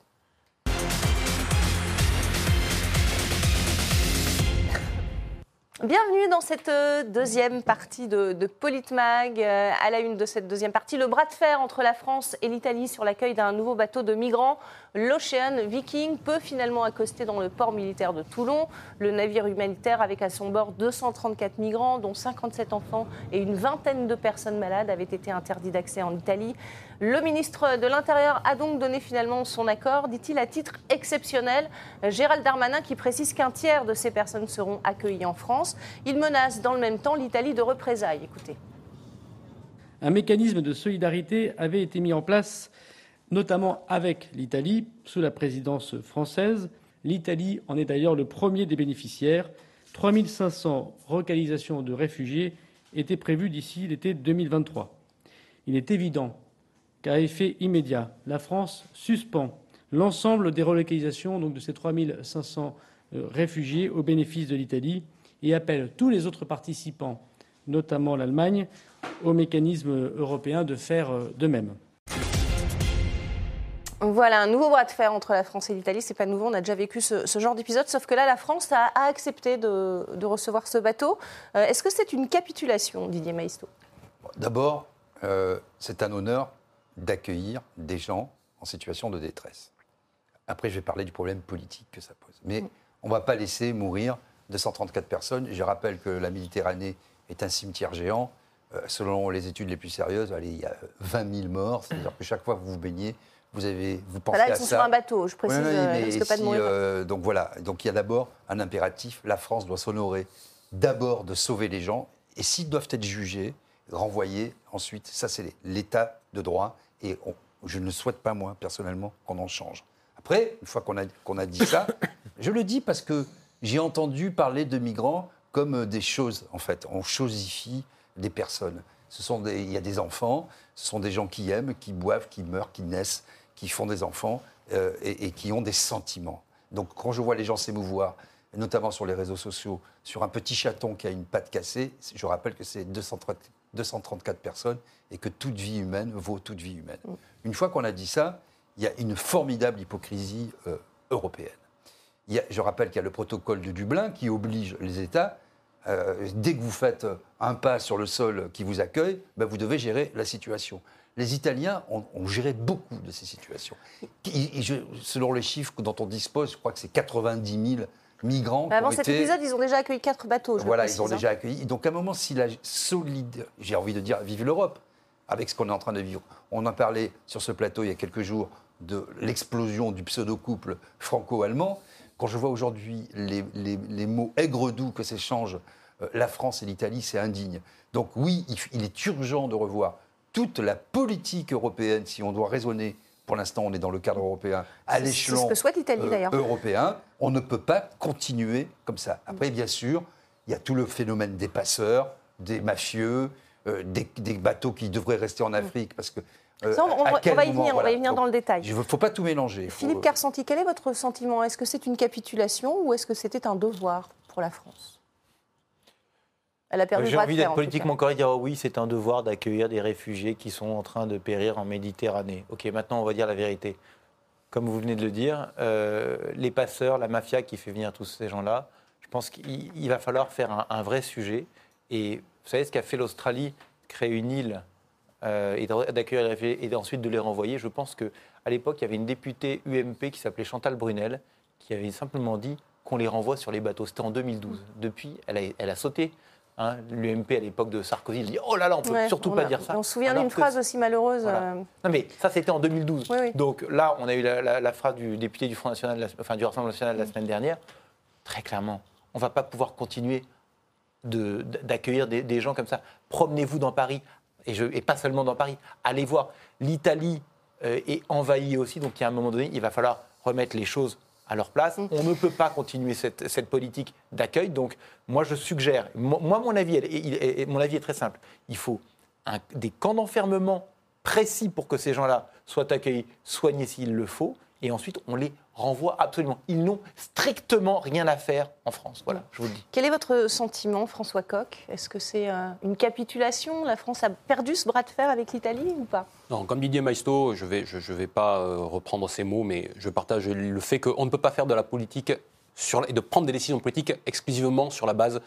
Bienvenue dans cette euh, deuxième partie de, de Politmag. Euh, à la une de cette deuxième partie, le bras de fer entre la France et l'Italie sur l'accueil d'un nouveau bateau de migrants. L'Ocean Viking peut finalement accoster dans le port militaire de Toulon. Le navire humanitaire avec à son bord 234 migrants, dont 57 enfants et une vingtaine de personnes malades, avait été interdit d'accès en Italie. Le ministre de l'Intérieur a donc donné finalement son accord, dit-il, à titre exceptionnel. Gérald Darmanin qui précise qu'un tiers de ces personnes seront accueillies en France. Il menace dans le même temps l'Italie de représailles. Écoutez. Un mécanisme de solidarité avait été mis en place notamment avec l'Italie, sous la présidence française. L'Italie en est d'ailleurs le premier des bénéficiaires. 3 500 relocalisations de réfugiés étaient prévues d'ici l'été 2023. Il est évident qu'à effet immédiat, la France suspend l'ensemble des relocalisations donc de ces 3 500 euh, réfugiés au bénéfice de l'Italie et appelle tous les autres participants, notamment l'Allemagne, au mécanisme européen de faire euh, de même. Voilà, un nouveau bras de fer entre la France et l'Italie. C'est pas nouveau, on a déjà vécu ce, genre d'épisode, sauf que là, la France a, accepté de, recevoir ce bateau. Euh, est-ce que c'est une capitulation, Didier Maisto? D'abord, euh, c'est un honneur d'accueillir des gens en situation de détresse. Après, je vais parler du problème politique que ça pose. Mais on ne va pas laisser mourir 234 personnes. Je rappelle que la Méditerranée est un cimetière géant. Euh, selon les études les plus sérieuses, il y a 20 000 morts. C'est-à-dire que chaque fois que vous vous baignez, vous avez, vous pensez là, ils sont sur un bateau, je précise. Euh, pas de euh, donc voilà, donc il y a d'abord un impératif. La France doit s'honorer d'abord de sauver les gens, et s'ils doivent être jugés, renvoyés ensuite. Ça, c'est l'état de droit, et je ne souhaite pas moi personnellement qu'on en change. Après, une fois qu'on a, qu'on a dit ça, je le dis parce que j'ai entendu parler de migrants comme des choses. En fait, on chosifie des personnes. Ce sont des, il y a des enfants, ce sont des gens qui aiment, qui boivent, qui meurent, qui naissent qui font des enfants euh, et, qui ont des sentiments. Donc quand je vois les gens s'émouvoir, notamment sur les réseaux sociaux, sur un petit chaton qui a une patte cassée, je rappelle que c'est 234 personnes et que toute vie humaine vaut toute vie humaine. Mm. Une fois qu'on a dit ça, il y a une formidable hypocrisie euh, européenne. Il y a, je rappelle qu'il y a le protocole de Dublin qui oblige les États dès que vous faites un pas sur le sol qui vous accueille, ben, vous devez gérer la situation. Les Italiens ont, géré beaucoup de ces situations. selon les chiffres dont on dispose, je crois que c'est 90 000 migrants. avant cet épisode, ils ont déjà accueilli quatre bateaux. voilà, ils ont déjà hein. accueilli. Donc à un moment, si la solide, j'ai envie de dire, vive l'Europe, avec ce qu'on est en train de vivre. On a parlé sur ce plateau il y a quelques jours de l'explosion du pseudo-couple franco-allemand. Quand je vois aujourd'hui les, les, mots aigre-doux que s'échangent euh, la France et l'Italie, c'est indigne. Donc oui, il, est urgent de revoir toute la politique européenne, si on doit raisonner pour l'instant, on est dans le cadre européen, à l'échelon euh, européen. On ne peut pas continuer comme ça. Après, bien sûr, il y a tout le phénomène des passeurs, des mafieux, euh, des, bateaux qui devraient rester en Afrique parce que. Euh, on, va y venir, on va y venir dans le détail. Il ne faut pas tout mélanger. Philippe Carsanti, quel est votre sentiment? Est-ce que c'est une capitulation ou est-ce que c'était un devoir pour la France? Elle a perdu J'ai envie d'être politiquement correct, dire oh oui, c'est un devoir d'accueillir des réfugiés qui sont en train de périr en Méditerranée. Ok, maintenant on va dire la vérité. Comme vous venez de le dire, euh, les passeurs, la mafia qui fait venir tous ces gens-là, je pense qu'il va falloir faire un, vrai sujet. Et vous savez ce qu'a fait l'Australie Créer une île euh, et d'accueillir les réfugiés et ensuite de les renvoyer. Je pense qu'à l'époque, il y avait une députée UMP qui s'appelait Chantal Brunel qui avait simplement dit qu'on les renvoie sur les bateaux. C'était en 2012. Depuis, elle a, elle a sauté Hein, L'UMP à l'époque de Sarkozy, il dit Oh là là, on ne peut surtout pas dire ça. On se souvient d'une phrase aussi malheureuse. Euh, non, mais ça, c'était en 2012. Donc là, on a eu la, phrase du député du Front National, enfin du Rassemblement National la semaine dernière. Très clairement, on ne va pas pouvoir continuer d'accueillir des, gens comme ça. Promenez-vous dans Paris, et, je, et, pas seulement dans Paris. Allez voir. L'Italie euh, est envahie aussi, donc il y a un moment donné, il va falloir remettre les choses à leur place. Mm. On ne peut pas continuer cette, politique d'accueil. Donc, moi, je suggère, moi, mon avis, mon avis est très simple. Il faut des camps d'enfermement précis pour que ces gens-là soient accueillis, soignés s'il le faut, et ensuite on les renvoie absolument. Ils n'ont strictement rien à faire en France. Voilà, je vous le dis. Quel est votre sentiment, François Coq? Est-ce que c'est euh, une capitulation? La France a perdu ce bras de fer avec l'Italie ou pas? Non, comme Didier Maisto, je ne vais, je, vais pas euh, reprendre ces mots, mais je partage le fait qu'on ne peut pas faire de la politique sur, et de prendre des décisions politiques exclusivement sur la base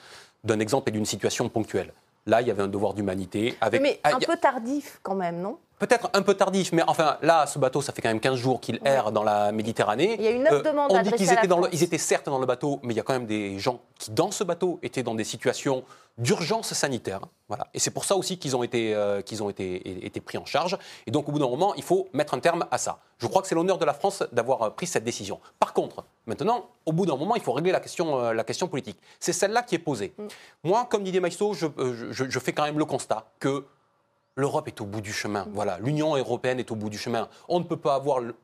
d'un exemple et d'une situation ponctuelle. Là, il y avait un devoir d'humanité. Avec... Mais un peu tardif quand même, non? Peut-être un peu tardif, mais enfin, là, ce bateau, ça fait quand même 15 jours qu'il erre dans la Méditerranée. Il y a une autre euh, demande On dit qu'ils étaient, ils étaient certes dans le bateau, mais il y a quand même des gens qui, dans ce bateau, étaient dans des situations d'urgence sanitaire. Voilà. Et c'est pour ça aussi qu'ils ont, été, euh, qu'ils ont été, été pris en charge. Et donc, au bout d'un moment, il faut mettre un terme à ça. Je crois que c'est l'honneur de la France d'avoir euh, pris cette décision. Par contre, maintenant, au bout d'un moment, il faut régler la question, la question politique. C'est celle-là qui est posée. Mm. Moi, comme Didier Maïsto, je, je, je fais quand même le constat que l'Europe est au bout du chemin. Voilà, l'Union européenne est au bout du chemin. On ne peut pas avoir le,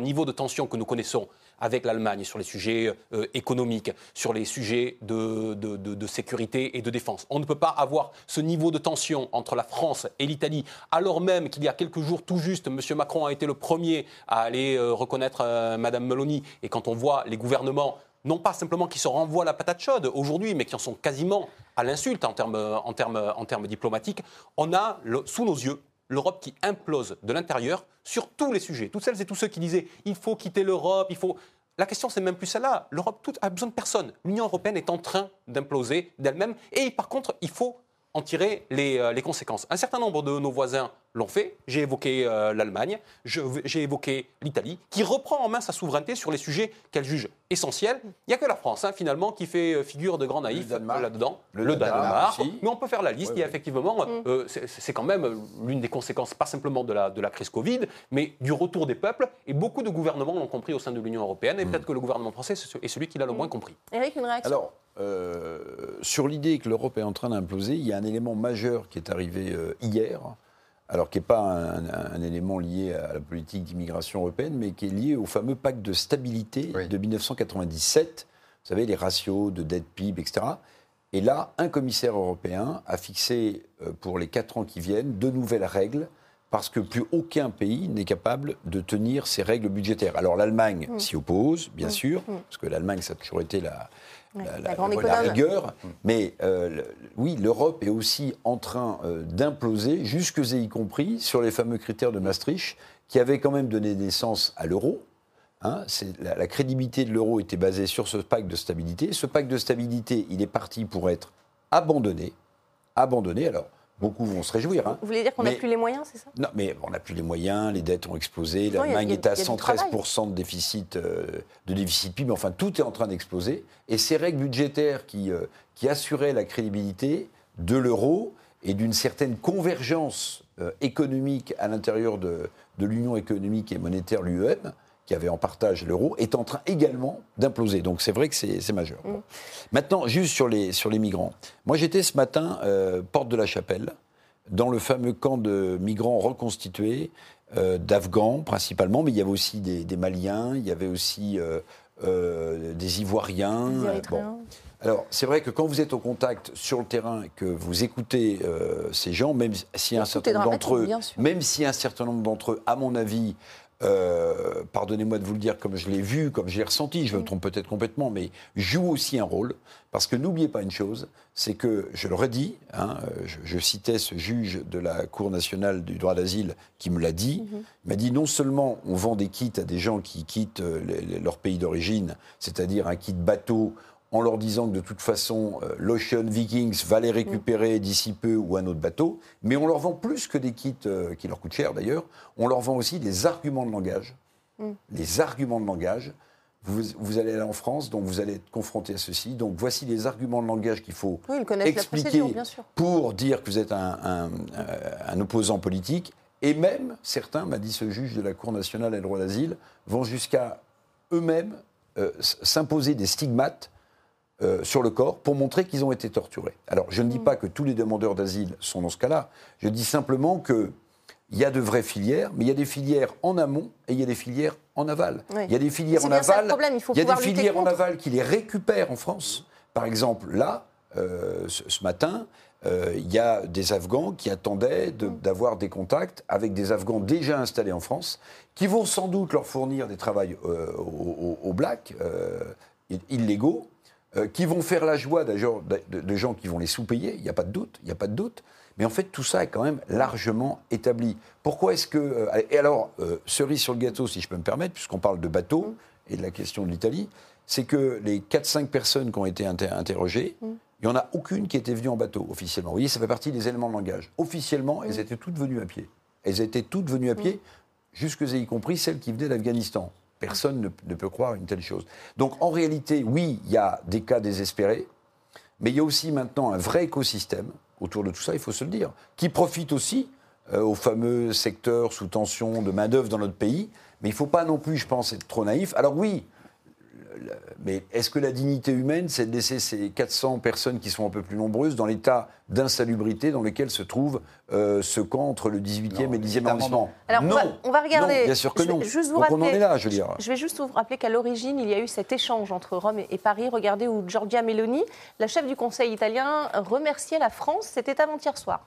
niveau de tension que nous connaissons avec l'Allemagne sur les sujets euh, économiques, sur les sujets de, de, sécurité et de défense. On ne peut pas avoir ce niveau de tension entre la France et l'Italie, alors même qu'il y a quelques jours tout juste, M. Macron a été le premier à aller euh, reconnaître euh, Mme Meloni. Et quand on voit les gouvernements non pas simplement qui se renvoient la patate chaude aujourd'hui, mais qui en sont quasiment à l'insulte en termes, en, en diplomatiques, on a sous nos yeux l'Europe qui implose de l'intérieur sur tous les sujets. Toutes celles et tous ceux qui disaient il faut quitter l'Europe, il faut. La question, c'est même plus celle-là. L'Europe a besoin de personne. L'Union européenne est en train d'imploser d'elle-même. Et par contre, il faut en tirer les, euh, les, conséquences. Un certain nombre de nos voisins l'ont fait. J'ai évoqué euh, l'Allemagne, j'ai évoqué l'Italie, qui reprend en main sa souveraineté sur les sujets qu'elle juge essentiels. Il n'y a que la France, hein, finalement, qui fait euh, figure de grand naïf là-dedans. Le, Danemark. Mais on peut faire la liste. Il y a effectivement, mm. c'est quand même l'une des conséquences, pas simplement de la, de la crise Covid, mais du retour des peuples. Et beaucoup de gouvernements l'ont compris au sein de l'Union européenne. Et mm. peut-être que le gouvernement français est celui qui l'a le mm. moins compris. Eric, une réaction? Euh, sur l'idée que l'Europe est en train d'imploser, il y a un élément majeur qui est arrivé euh, hier, alors qui n'est pas un, élément lié à la politique d'immigration européenne, mais qui est lié au fameux pacte de stabilité de 1997. Vous savez, les ratios de dette PIB, etc. Et là, un commissaire européen a fixé euh, pour les quatre ans qui viennent de nouvelles règles parce que plus aucun pays n'est capable de tenir ces règles budgétaires. Alors l'Allemagne mmh. s'y oppose, bien mmh. sûr, mmh. parce que l'Allemagne, ça a toujours été la, la, rigueur. Mais euh, oui, l'Europe est aussi en train euh, d'imploser, jusque et y compris sur les fameux critères de Maastricht, qui avaient quand même donné naissance à l'euro. Hein, la, la, crédibilité de l'euro était basée sur ce pacte de stabilité. Ce pacte de stabilité, il est parti pour être abandonné. Abandonné. Alors, Beaucoup vont se réjouir. Hein. Vous voulez dire qu'on n'a plus les moyens, c'est ça? Non, mais on n'a plus les moyens, les dettes ont explosé, L'Allemagne est à 113% de déficit, euh, de déficit PIB, enfin tout est en train d'exploser. Et ces règles budgétaires qui, euh, qui assuraient la crédibilité de l'euro et d'une certaine convergence euh, économique à l'intérieur de, de l'Union économique et monétaire, l'UEM, qui avait en partage l'euro, est en train également d'imploser. Donc c'est vrai que c'est majeur. Mm. Maintenant, juste sur les, sur les migrants. Moi j'étais ce matin, euh, porte de la Chapelle, dans le fameux camp de migrants reconstitués, euh, d'Afghans principalement, mais il y avait aussi des, Maliens, il y avait aussi euh, des Ivoiriens. Alors, c'est vrai que quand vous êtes au contact sur le terrain, que vous écoutez ces gens, même si un certain nombre d'entre eux, même si un certain nombre d'entre eux, à mon avis, euh, pardonnez-moi de vous le dire comme je l'ai vu, comme j'ai ressenti, je me trompe peut-être complètement, mais joue aussi un rôle. Parce que n'oubliez pas une chose, c'est que, je le redis, hein, je, citais ce juge de la Cour nationale du droit d'asile qui me l'a dit, mhm. il m'a dit non seulement on vend des kits à des gens qui quittent euh, leur pays d'origine, c'est-à-dire un kit bateau en leur disant que de toute façon, euh, l'Ocean Vikings va les récupérer d'ici peu ou un autre bateau, mais on leur vend plus que des kits euh, qui leur coûtent cher d'ailleurs, on leur vend aussi des arguments de langage. Mm. Les arguments de langage. Vous, allez aller en France, donc vous allez être confronté à ceci. Donc voici les arguments de langage qu'il faut expliquer pour dire que vous êtes un, un opposant politique. Et même, certains, m'a dit ce juge de la Cour nationale des droits d'asile, vont jusqu'à eux-mêmes euh, s'imposer des stigmates euh, sur le corps pour montrer qu'ils ont été torturés. Alors, je ne dis mm. pas que tous les demandeurs d'asile sont dans ce cas-là. Je dis simplement qu'il y a de vraies filières, mais il y a des filières en amont et il y a des filières en aval. Il y a des filières en aval. Il, y a des filières en aval qui les récupèrent en France. Par exemple, là, euh, ce, matin, euh, il y a des Afghans qui attendaient mm. d'avoir des contacts avec des Afghans déjà installés en France, qui vont sans doute leur fournir des travails aux au, blacks illégaux, euh, qui vont faire la joie d'ailleurs de, gens qui vont les sous-payer, il n'y a pas de doute, il n'y a pas de doute. Mais en fait, tout ça est quand même largement établi. Pourquoi est-ce que... Euh, et alors, euh, cerise sur le gâteau, si je peux me permettre, puisqu'on parle de bateaux et de la question de l'Italie, c'est que les 4-5 personnes qui ont été interrogées, mm. il n'y en a aucune qui était venue en bateau, officiellement. Vous voyez, ça fait partie des éléments de langage. Officiellement, elles mm. étaient toutes venues à pied. Elles étaient toutes venues à pied, mm. jusque y compris celles qui venaient d'Afghanistan. Personne ne, peut croire une telle chose. Donc en réalité, oui, il y a des cas désespérés, mais il y a aussi maintenant un vrai écosystème autour de tout ça, il faut se le dire, qui profite aussi euh, au fameux secteur sous tension de main-d'œuvre dans notre pays. Mais il ne faut pas non plus, je pense, être trop naïf. Alors oui, mais est-ce que la dignité humaine, c'est de laisser ces 400 personnes qui sont un peu plus nombreuses dans l'état d'insalubrité dans lequel se trouve euh, ce camp entre le 18e et le 10e arrondissement? Alors, non, on va, regarder. bien sûr que non. Juste vous on en est là, je veux dire. Je vais juste vous rappeler qu'à l'origine, il y a eu cet échange entre Rome et Paris. Regardez où Giorgia Meloni, la chef du Conseil italien, remerciait la France. C'était avant-hier soir.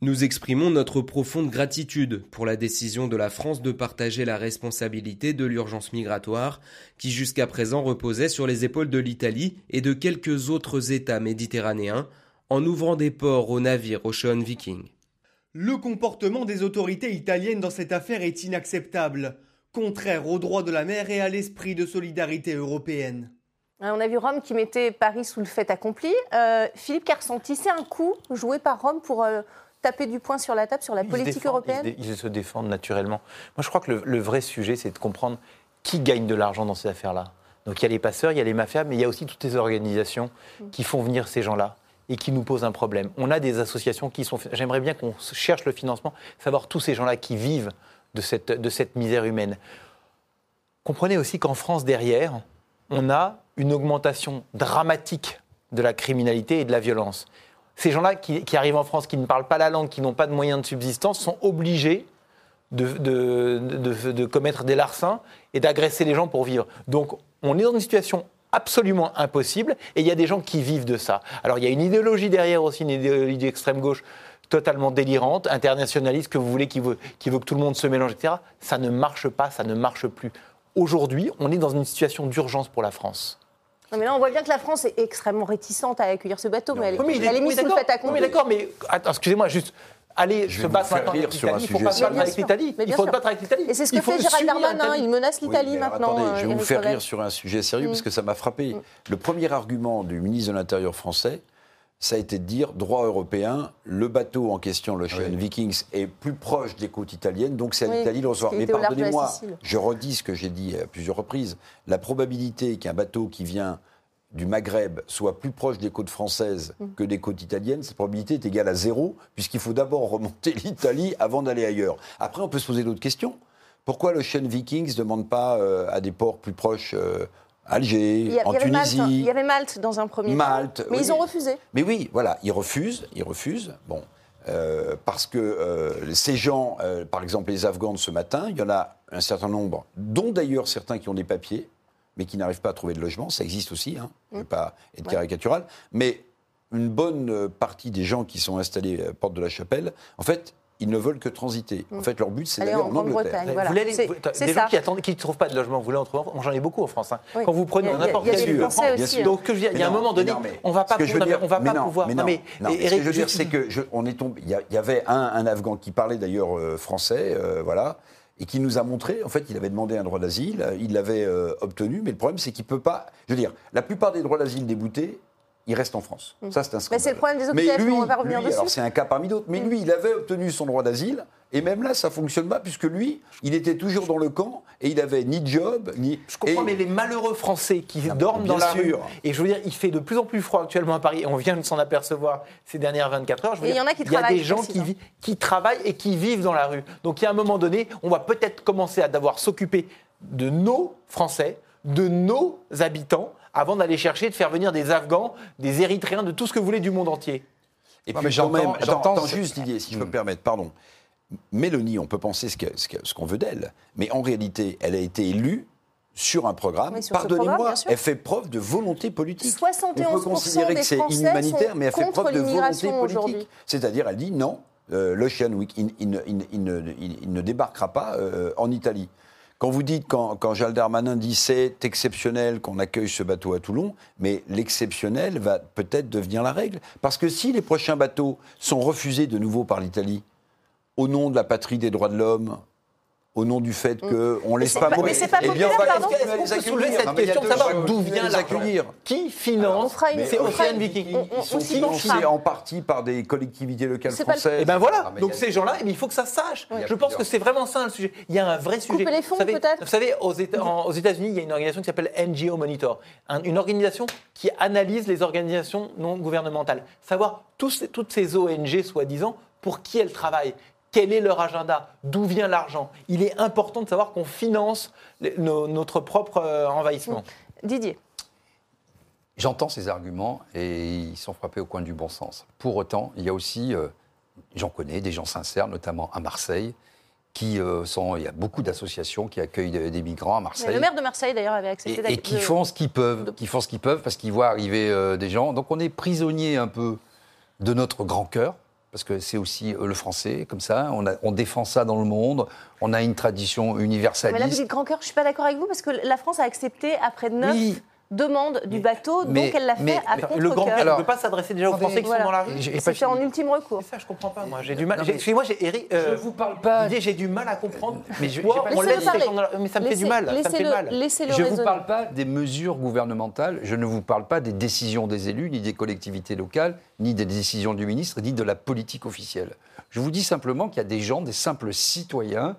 Nous exprimons notre profonde gratitude pour la décision de la France de partager la responsabilité de l'urgence migratoire qui jusqu'à présent reposait sur les épaules de l'Italie et de quelques autres États méditerranéens en ouvrant des ports aux navires Ocean Viking. Le comportement des autorités italiennes dans cette affaire est inacceptable, contraire au droit de la mer et à l'esprit de solidarité européenne. On a vu Rome qui mettait Paris sous le fait accompli. Euh, Philippe Carsanti, c'est un coup joué par Rome pour euh, taper du poing sur la table sur la politique européenne ils, se défendent naturellement. Moi, je crois que le, vrai sujet, c'est de comprendre qui gagne de l'argent dans ces affaires-là. Donc il y a les passeurs, il y a les mafias, mais il y a aussi toutes les organisations mm. qui font venir ces gens-là et qui nous posent un problème. On a des associations qui sont... J'aimerais bien qu'on cherche le financement, savoir tous ces gens-là qui vivent de cette, de cette misère humaine. Comprenez aussi qu'en France, derrière, on a une augmentation dramatique de la criminalité et de la violence ces gens-là qui, arrivent en France, qui ne parlent pas la langue, qui n'ont pas de moyens de subsistance, sont obligés de, commettre des larcins et d'agresser les gens pour vivre. Donc on est dans une situation absolument impossible et il y a des gens qui vivent de ça. Alors il y a une idéologie derrière aussi, une idéologie d'extrême gauche totalement délirante, internationaliste, que vous voulez, qui veut, qui veut que tout le monde se mélange, etc. Ça ne marche pas, ça ne marche plus. Aujourd'hui, on est dans une situation d'urgence pour la France mais là, on voit bien que la France est extrêmement réticente à accueillir ce bateau, mais elle, est mise sous le fait accompli. mais d'accord, mais excusez-moi, juste aller se battre avec l'Italie. Il ne faut pas se battre avec l'Italie. Il faut se battre avec l'Italie. Et c'est ce que fait Gérald Darmanin. Il menace l'Italie maintenant. Attendez, je vais vous faire rire sur un sujet sérieux parce que ça m'a frappé. Mm. Le premier argument du ministre de l'Intérieur français, ça a été de dire droit européen, le bateau en question, le Ocean Vikings, est plus proche des côtes italiennes, donc c'est à l'Italie de recevoir. Mais pardonnez-moi, je redis ce que j'ai dit à plusieurs reprises. La probabilité qu'un bateau qui vient du Maghreb soit plus proche des côtes françaises mm. que des côtes italiennes, cette probabilité est égale à zéro, puisqu'il faut d'abord remonter l'Italie avant d'aller ailleurs. Après, on peut se poser d'autres questions. Pourquoi l'Ocean Vikings ne demande pas euh, à des ports plus proches euh, Alger, en Tunisie. il y avait Malte dans un premier Malte, Mais ils ont refusé. Mais oui, voilà, ils refusent, ils refusent. Bon, euh, parce que ces gens, par exemple les Afghans de ce matin, il y en a un certain nombre, dont d'ailleurs certains qui ont des papiers, mais qui n'arrivent pas à trouver de logement. Ça existe aussi, hein. je ne vais pas être caricatural. Mais une bonne euh, partie des gens qui sont installés à Porte de la Chapelle, en fait, ils ne veulent que transiter. En mmh. fait, leur but, c'est d'aller en, Angleterre. Voilà. Vous des gens qui attendent, qui ne trouvent pas de logement, vous voulez en trouver J'en ai beaucoup en France. Hein. Quand vous prenez n'importe quel lieu. Donc, il y a un moment donné, on ne va pas, on va pas pouvoir. Mais, non, ce que je veux dire, c'est que on est tombé. Il y avait un Afghan qui parlait d'ailleurs euh, français, euh, voilà et qui nous a montré, en fait, il avait demandé un droit d'asile, il l'avait euh, obtenu, mais le problème, c'est qu'il ne peut pas. Je veux dire, la plupart des droits d'asile déboutés, ils restent en France. Mm. Ça, c'est un scandale. Mais c'est le problème des OQTF, lui, on va revenir dessus. Alors, c'est un cas parmi d'autres, mais mm. lui, il avait obtenu son droit d'asile, et même là, ça fonctionne pas, puisque lui, il était toujours dans le camp et il avait ni job, ni. Je comprends, mais les malheureux Français qui dorment dans la rue. Et je veux dire, il fait de plus en plus froid actuellement à Paris, et on vient de s'en apercevoir ces dernières 24 heures. Je veux il y, en a qui il y a des gens qui, qui, travaillent et qui vivent dans la rue. Donc, il y a un moment donné, on va peut-être commencer à devoir s'occuper de nos Français, de nos habitants, avant d'aller chercher de faire venir des Afghans, des Érythréens, de tout ce que vous voulez du monde entier. Et puis, j'entends juste, Didier, si je peux me permettre, pardon. Mélanie, on peut penser ce qu'on veut d'elle, mais en réalité, elle a été élue sur un programme. Pardonnez-moi, elle fait preuve de volonté politique. 71 on peut considérer que c'est inhumanitaire, mais elle fait preuve de volonté politique. C'est-à-dire, elle dit non, euh, l'Ocean Week, il, ne débarquera pas euh, en Italie. Quand vous dites, quand, quand dit c'est exceptionnel qu'on accueille ce bateau à Toulon, mais l'exceptionnel va peut-être devenir la règle. Parce que si les prochains bateaux sont refusés de nouveau par l'Italie, au nom de la patrie des droits de l'homme, au nom du fait mm. qu'on ne laisse pas mourir. Mais c'est pas eh bien, pardon. Est-ce soulever cette question de savoir d'où vient l'accueillir Qui finance ces Ocean Vikings Ils sont financés en partie par des collectivités locales françaises. Et eh ben voilà, ah, donc ces gens-là, il faut que ça sache. Je pense que c'est vraiment ça le sujet. Il y a un vrai sujet. Couper les fonds peut-être Vous savez, aux États-Unis, il y a une organisation qui s'appelle NGO Monitor, une organisation qui analyse les organisations non gouvernementales. Savoir toutes ces ONG, soi-disant, pour qui elles travaillent quel est leur agenda D'où vient l'argent Il est important de savoir qu'on finance notre propre euh, envahissement. Didier. J'entends ces arguments et ils sont frappés au coin du bon sens. Pour autant, il y a aussi, euh, j'en connais, des gens sincères, notamment à Marseille, qui euh, sont, il y a beaucoup d'associations qui accueillent des, migrants à Marseille. le maire de Marseille d'ailleurs avait accepté et, et qui font ce qu'ils peuvent, qui font ce qu'ils peuvent parce qu'ils voient arriver des gens. Donc on est prisonnier un peu de notre grand cœur parce que c'est aussi euh, le français, comme ça, on, défend ça dans le monde, on a une tradition universaliste. Mais là, vous dites grand cœur, je ne suis pas d'accord avec vous, parce que la France a accepté, après neuf demande du bateau, donc elle l'a fait à contre Le grand cœur ne peut pas s'adresser déjà aux Français qui sont dans la rue. C'est en ultime recours. Ça, je comprends pas. Moi, j'ai du mal. Excusez-moi, j'ai Eric. Euh, je vous parle pas. J'ai du mal à comprendre. Mais je, on laisse Mais ça me fait du mal. Ça me fait mal. Je ne vous parle pas des mesures gouvernementales. Je ne vous parle pas des décisions des élus, ni des collectivités locales, ni des décisions du ministre, ni de la politique officielle. Je vous dis simplement qu'il y a des gens, des simples citoyens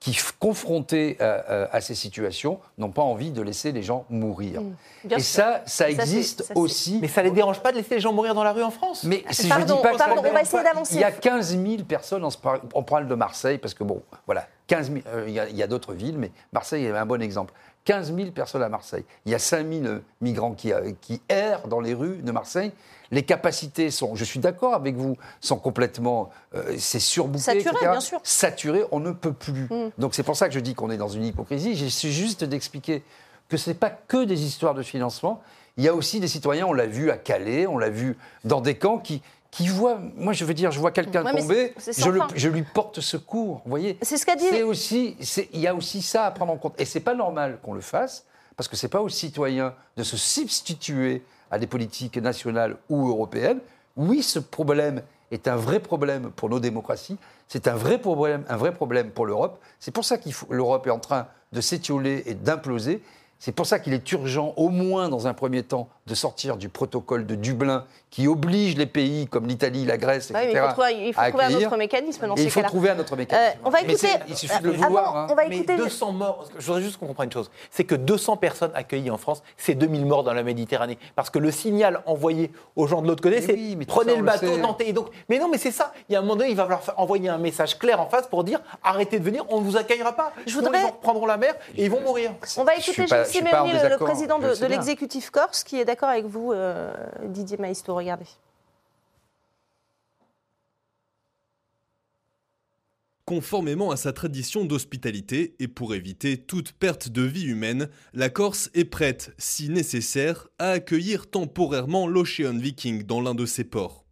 qui, confrontés à, ces situations, n'ont pas envie de laisser les gens mourir. Mm. et ça, ça existe aussi. Mais ça ne les dérange pas de laisser les gens mourir dans la rue en France Mais si je dis pas pardon, on va essayer d'avancer. Il y a 15 000 personnes, on parle de Marseille, parce que bon, voilà, 15 euh, il y a, d'autres villes, mais Marseille est un bon exemple. 15 000 personnes à Marseille. Il y a 5 000 migrants qui, euh, qui errent dans les rues de Marseille. Les capacités sont, je suis d'accord avec vous, sont complètement, euh, c'est surbooké, saturé, bien sûr. Saturé, on ne peut plus. Mm. Donc c'est pour ça que je dis qu'on est dans une hypocrisie. J'essaie juste d'expliquer que ce n'est pas que des histoires de financement. Il y a aussi des citoyens, on l'a vu à Calais, on l'a vu dans des camps qui, qui voit, moi je veux dire, je vois quelqu'un tomber, je, lui porte secours, vous voyez. C'est ce qu'a dit. Aussi, il y a aussi ça à prendre en compte, et c'est pas normal qu'on le fasse, parce que c'est pas aux citoyens de se substituer à des politiques nationales ou européennes. Oui, ce problème est un vrai problème pour nos démocraties, c'est un vrai problème, un vrai problème pour l'Europe. C'est pour ça que l'Europe est en train de s'étioler et d'imploser. C'est pour ça qu'il est urgent, au moins dans un premier temps, de sortir du protocole de Dublin qui oblige les pays comme l'Italie, la Grèce, etc. il faut trouver, il faut trouver un autre mécanisme dans ces Il faut trouver un autre mécanisme. on va écouter. il suffit de le euh, vouloir. Hein. On va écouter. Mais 200 morts. Je voudrais juste qu'on comprenne une chose. C'est que 200 personnes accueillies en France, c'est 2000 morts dans la Méditerranée. Parce que le signal envoyé aux gens de l'autre côté, c'est prenez le bateau, tentez. donc, mais non, mais c'est ça. Il y a un moment donné, il va falloir envoyer un message clair en face pour dire arrêtez de venir, on ne vous accueillera pas. Je voudrais... Les gens prendront la mer et ils vont mourir. On va écouter Gilles Simeoni, le président de l'exécutif corse, qui est d'accord avec vous. Euh, Didier Maïsto, regardez. Conformément à sa tradition d'hospitalité et pour éviter toute perte de vie humaine, la Corse est prête, si nécessaire, à accueillir temporairement l'Ocean Viking dans l'un de ses ports.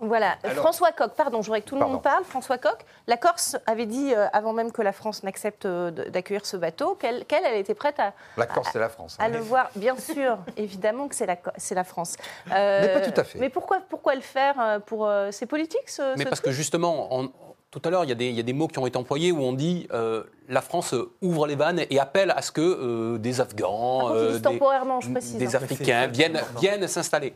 Voilà, François Coq, pardon, je voudrais que tout le monde parle. François Coq, la Corse avait dit, euh, avant même que la France n'accepte euh, d'accueillir ce bateau, qu'elle elle était prête à. La Corse, c'est la France. À, hein. le voir, bien sûr, évidemment que c'est la, la France. mais pas tout à fait. Mais pourquoi, pourquoi le faire pour, C'est politique ce, Mais parce que justement, tout à l'heure, il, il, y a des mots qui ont été employés où on dit euh, la France ouvre les vannes et appelle à ce que des Afghans, des, des Africains viennent, viennent s'installer.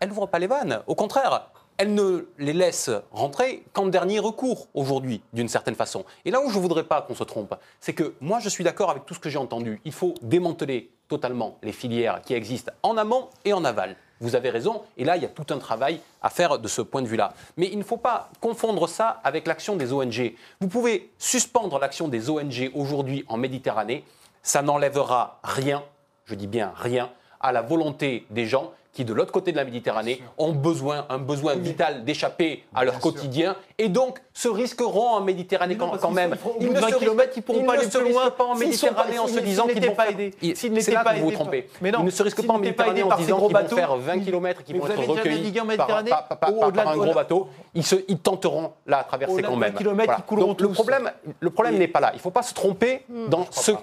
elle n'ouvre pas les vannes. Au contraire, elle ne les laisse rentrer qu'en dernier recours aujourd'hui, d'une certaine façon. Et là où je ne voudrais pas qu'on se trompe, c'est que moi je suis d'accord avec tout ce que j'ai entendu. Il faut démanteler totalement les filières qui existent en amont et en aval. Vous avez raison, et là il y a tout un travail à faire de ce point de vue-là. Mais il ne faut pas confondre ça avec l'action des ONG. Vous pouvez suspendre l'action des ONG aujourd'hui en Méditerranée, ça n'enlèvera rien, je dis bien rien, à la volonté des gens qui, de l'autre côté de la Méditerranée, ont besoin, un besoin vital d'échapper à leur quotidien et donc se risqueront en Méditerranée quand, même. Ils ne 20 km, ils pourront pas aller plus loin. pas en Méditerranée en se disant qu'ils vont pas aider. C'est là que vous vous trompez. Ils ne se risquent pas en Méditerranée en disant qu'ils vont faire 20 km qu'ils vont être recueillis par un gros bateau. Ils tenteront la traversée quand même. Le problème, le problème n'est pas là. Il ne faut pas se tromper hmm.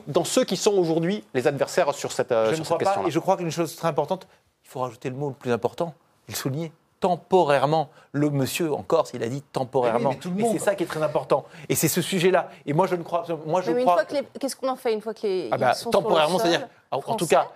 dans ceux qui sont aujourd'hui les adversaires sur cette question-là. Et je crois qu'une chose très importante, il faut rajouter le mot le plus important, il soulignait temporairement. Le monsieur en Corse, il a dit temporairement. Et c'est ça qui est très important. Et c'est ce sujet-là. Et moi, je ne crois, moi, je crois. Qu'est-ce qu'on en fait une fois que les ah bah, temporairement, c'est-à-dire, en, tout cas,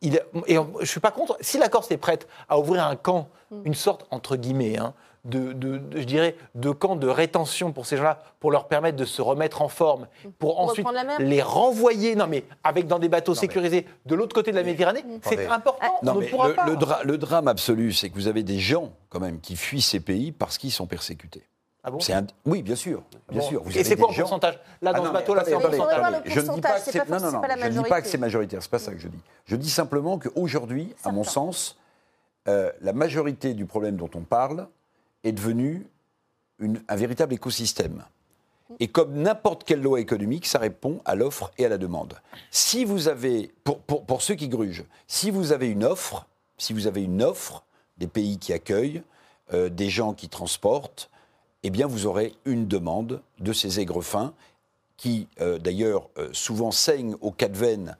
il, et je suis pas contre. Si la Corse est prête à ouvrir un camp, mm. une sorte entre guillemets, hein, de, je dirais, de camps de rétention pour ces gens-là, pour leur permettre de se remettre en forme, pour, ensuite les renvoyer, non mais avec dans des bateaux sécurisés de l'autre côté de la Méditerranée, c'est important. Non, mais le, le, drame absolu, c'est que vous avez des gens quand même qui fuient ces pays parce qu'ils sont persécutés. Ah bon? Oui, bien sûr, bien sûr. Vous Et c'est quoi le pourcentage? Là, dans ah ce bateau-là, c'est Je ne dis pas que c'est non, non, non, je ne dis pas que c'est majoritaire. C'est pas ça que je dis. Je dis simplement qu'aujourd'hui, à mon sens, euh, la majorité du problème dont on parle, est devenu un véritable écosystème. Et comme n'importe quelle loi économique, ça répond à l'offre et à la demande. Si vous avez, pour, ceux qui grugent, si vous avez une offre, si vous avez une offre des pays qui accueillent, euh, des gens qui transportent, eh bien vous aurez une demande de ces aigres fins qui, euh, d'ailleurs, euh, souvent saignent au cas de veine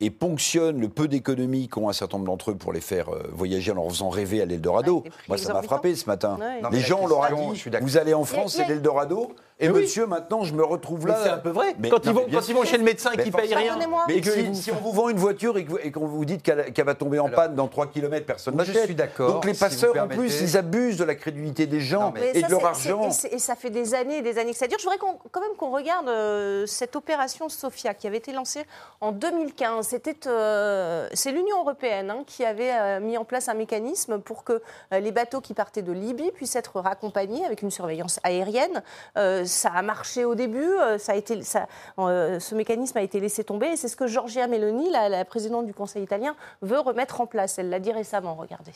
et ponctionnent le peu d'économies qu'ont un certain nombre d'entre eux pour les faire euh, voyager en leur faisant rêver à l'Eldorado. Moi, ça m'a frappé ce matin. les gens, on leur a dit, vous allez en France, c'est l'Eldorado. Et monsieur, maintenant, je me retrouve là. C'est un peu vrai. quand, ils vont, quand ils vont chez le médecin et qu'ils payent rien. Mais si, on vous vend une voiture et qu'on vous dit qu'elle va tomber en panne dans 3 km, personne n'achète. Je suis d'accord. Donc les passeurs, en plus, ils abusent de la crédulité des gens et de leur argent. Et ça fait des années et des années que ça dure. Je voudrais quand même qu'on regarde euh, cette opération Sophia qui avait été lancée en 2015. C'était, euh, c'est l'Union européenne hein, qui avait euh, mis en place un mécanisme pour que les bateaux qui partaient de Libye puissent être raccompagnés avec une surveillance aérienne ça a marché au début, euh, ça a été, ça, euh, ce mécanisme a été laissé tomber et c'est ce que Giorgia Meloni, la, présidente du Conseil italien, veut remettre en place. Elle l'a dit récemment, regardez.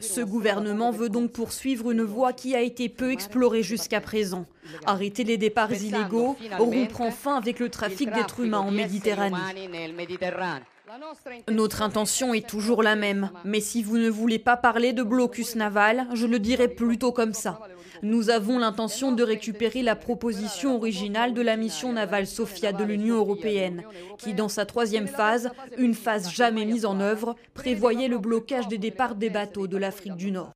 Ce gouvernement veut donc poursuivre une voie qui a été peu explorée jusqu'à présent. Arrêter les départs illégaux, rompre enfin avec le trafic d'êtres humains en Méditerranée. Notre intention est toujours la même, mais si vous ne voulez pas parler de blocus naval, je le dirai plutôt comme ça. Nous avons l'intention de récupérer la proposition originale de la mission navale Sophia de l'Union européenne, qui dans sa troisième phase, une phase jamais mise en œuvre, prévoyait le blocage des départs des bateaux de l'Afrique du Nord.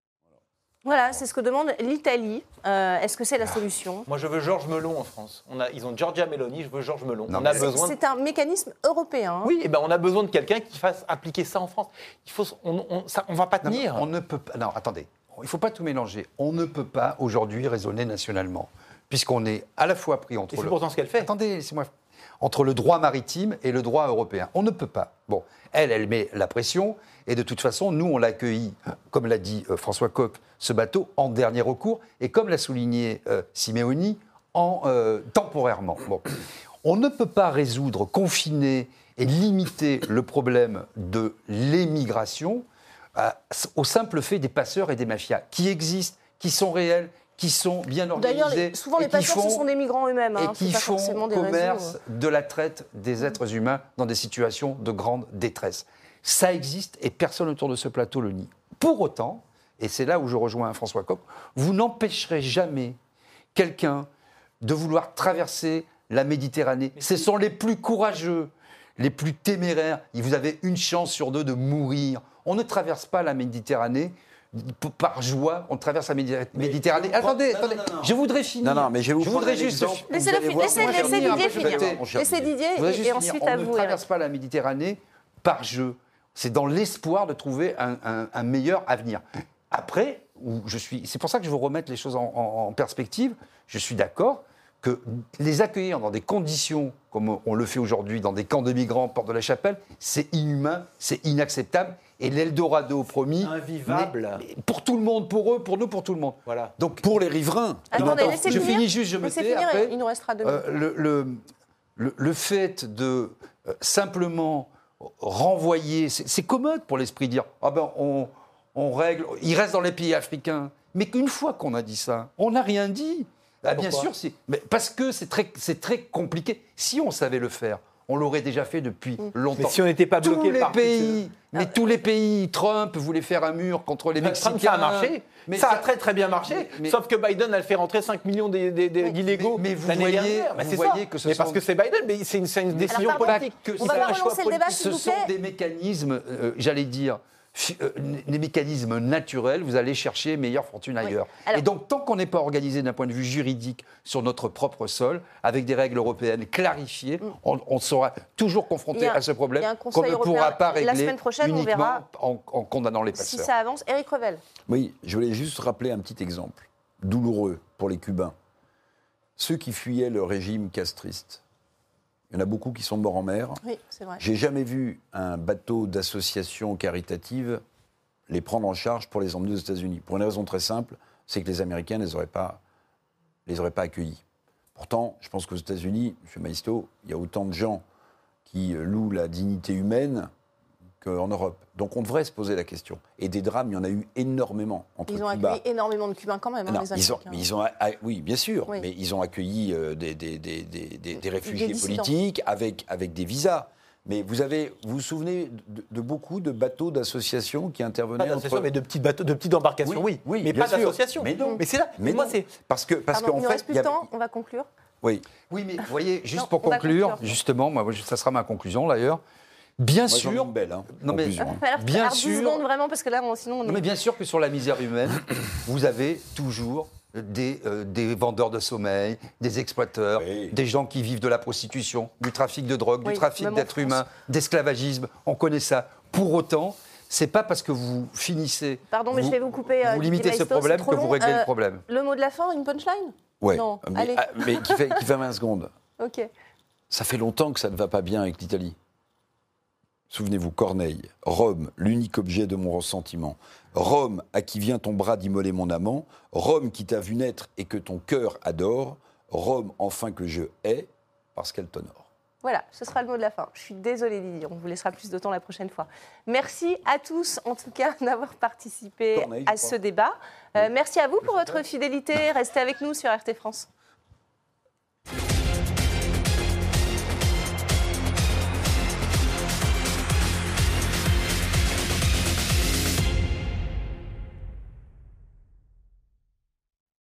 Voilà, c'est ce que demande l'Italie. Euh, est-ce que c'est la ah. solution? Moi, je veux Georges Melon en France. On a, ils ont Giorgia Meloni, je veux Georges Melon. on a besoin. C'est un mécanisme européen. Oui, et eh ben on a besoin de quelqu'un qui fasse appliquer ça en France. Il faut, on, on, on va pas tenir. on ne peut pas. Non, attendez. Il ne faut pas tout mélanger. On ne peut pas aujourd'hui raisonner nationalement, puisqu'on est à la fois pris entre. c'est pourtant ce qu'elle fait. Attendez, laissez-moi entre le droit maritime et le droit européen. On ne peut pas. Bon, elle, elle met la pression, et de toute façon, nous, on l'a accueilli, comme l'a dit euh, François Coq, ce bateau en dernier recours, et comme l'a souligné euh, Simeoni, en, euh, temporairement. Bon. On ne peut pas résoudre, confiner et limiter le problème de l'émigration au simple fait des passeurs et des mafias qui existent, qui sont réels, qui sont bien organisés. D'ailleurs, souvent les passeurs, ce sont des migrants eux-mêmes. Hein, et qui font commerce euh. de la traite des êtres humains dans des situations de grande détresse. Ça existe et personne autour de ce plateau le nie. Pour autant, et c'est là où je rejoins François Kopp, vous n'empêcherez jamais quelqu'un de vouloir traverser la Méditerranée. Ce sont les plus courageux, les plus téméraires. Vous avez une chance sur deux de mourir. On ne traverse pas la Méditerranée par joie, on traverse la Méditerranée. attendez, attendez, je voudrais finir. Non, non, mais je, vous voudrais juste. Laissez Didier finir. Laissez Didier et ensuite à vous. On ne traverse pas la Méditerranée par jeu. C'est dans l'espoir de trouver un, meilleur avenir. Après, je suis, c'est pour ça que je veux remettre les choses en perspective. Je suis d'accord que les accueillir dans des conditions comme on le fait aujourd'hui dans des camps de migrants, porte de la Chapelle, c'est inhumain, c'est inacceptable. Et l'Eldorado promis. Invivable. pour tout le monde, pour eux, pour nous, pour tout le monde. Voilà. Donc pour les riverains. Attendez, je finis juste, je me tais. Après, il nous restera deux euh, le, le, le, fait de euh, simplement renvoyer, c'est commode pour l'esprit de dire ah ben on, on règle, il reste dans les pays africains. Mais qu'une fois qu'on a dit ça, on n'a rien dit. Ah, bien sûr, mais parce que c'est très, très compliqué. Si on savait le faire, on l'aurait déjà fait depuis mm. longtemps. Mais si on n'était pas bloqué tous les pays, mais tous les pays, Trump voulait faire un mur contre les Mexicains. ça a marché. Mais ça, a très très bien marché. sauf que Biden a fait rentrer 5 millions d'illégaux mais, vous voyez, vous voyez que ce mais parce que c'est Biden, mais c'est une, décision politique. Que, on va relancer le débat, Ce sont des mécanismes, euh, j'allais dire, euh, les mécanismes naturels, vous allez chercher meilleure fortune ailleurs. Et donc, tant qu'on n'est pas organisé d'un point de vue juridique sur notre propre sol, avec des règles européennes clarifiées, mm. on, sera toujours confronté à ce problème qu'on ne pourra pas régler la semaine prochaine, uniquement on verra en, condamnant les passeurs. Si ça avance, Eric Revel. Oui, je voulais juste rappeler un petit exemple douloureux pour les Cubains. Ceux qui fuyaient le régime castriste, il y en a beaucoup qui sont morts en mer. Oui, c'est vrai. J'ai jamais vu un bateau d'association caritative les prendre en charge pour les emmener aux États-Unis. Pour une raison très simple, c'est que les Américains ne les auraient pas, les auraient pas accueillis. Pourtant, je pense qu'aux États-Unis, M. Maisto, il y a autant de gens qui louent la dignité humaine qu'en Europe. Donc on devrait se poser la question. Et des drames, il y en a eu énormément entre Ils ont accueilli énormément de Cubains quand même, hein, les ils ont, ils ont, oui, bien sûr, mais ils ont accueilli euh, des, des, des, des, réfugiés politiques avec, avec des visas. Mais vous avez, vous vous souvenez de, beaucoup de bateaux d'associations qui intervenaient entre... mais de petites bateaux, de petites embarcations, oui, oui, mais pas d'associations. Mais non, mais c'est là. Mais, moi, c'est parce que parce qu'en fait, il nous reste plus de temps. On va conclure. Oui, oui, mais vous voyez, juste pour conclure, justement, moi, ça sera ma conclusion d'ailleurs. Bien sûr. belle, hein, non, mais, bien sûr. vraiment parce que là, sinon, mais bien sûr que sur la misère humaine, vous avez toujours des, euh, des, vendeurs de sommeil, des exploiteurs, des gens qui vivent de la prostitution, du trafic de drogue, du trafic d'êtres humains, d'esclavagisme. On connaît ça. Pour autant, c'est pas parce que vous finissez. Pardon, mais je vais vous couper. Euh, vous limitez ce problème que vous réglez le euh, problème. Le mot de la fin, une punchline? Oui. Mais, ah, mais qui, fait, qui fait 20 secondes. Ok. Ça fait longtemps que ça ne va pas bien avec l'Italie. Souvenez-vous, Corneille, Rome, l'unique objet de mon ressentiment. Rome, à qui vient ton bras d'immoler mon amant. Rome, qui t'a vu naître et que ton cœur adore. Rome, enfin que je hais, parce qu'elle t'honore. Voilà, ce sera le mot de la fin. Je suis désolée Didier, on vous laissera plus de temps la prochaine fois. Merci à tous en tout cas d'avoir participé à ce débat. Euh, merci à vous pour votre fidélité. Restez avec nous sur RT France.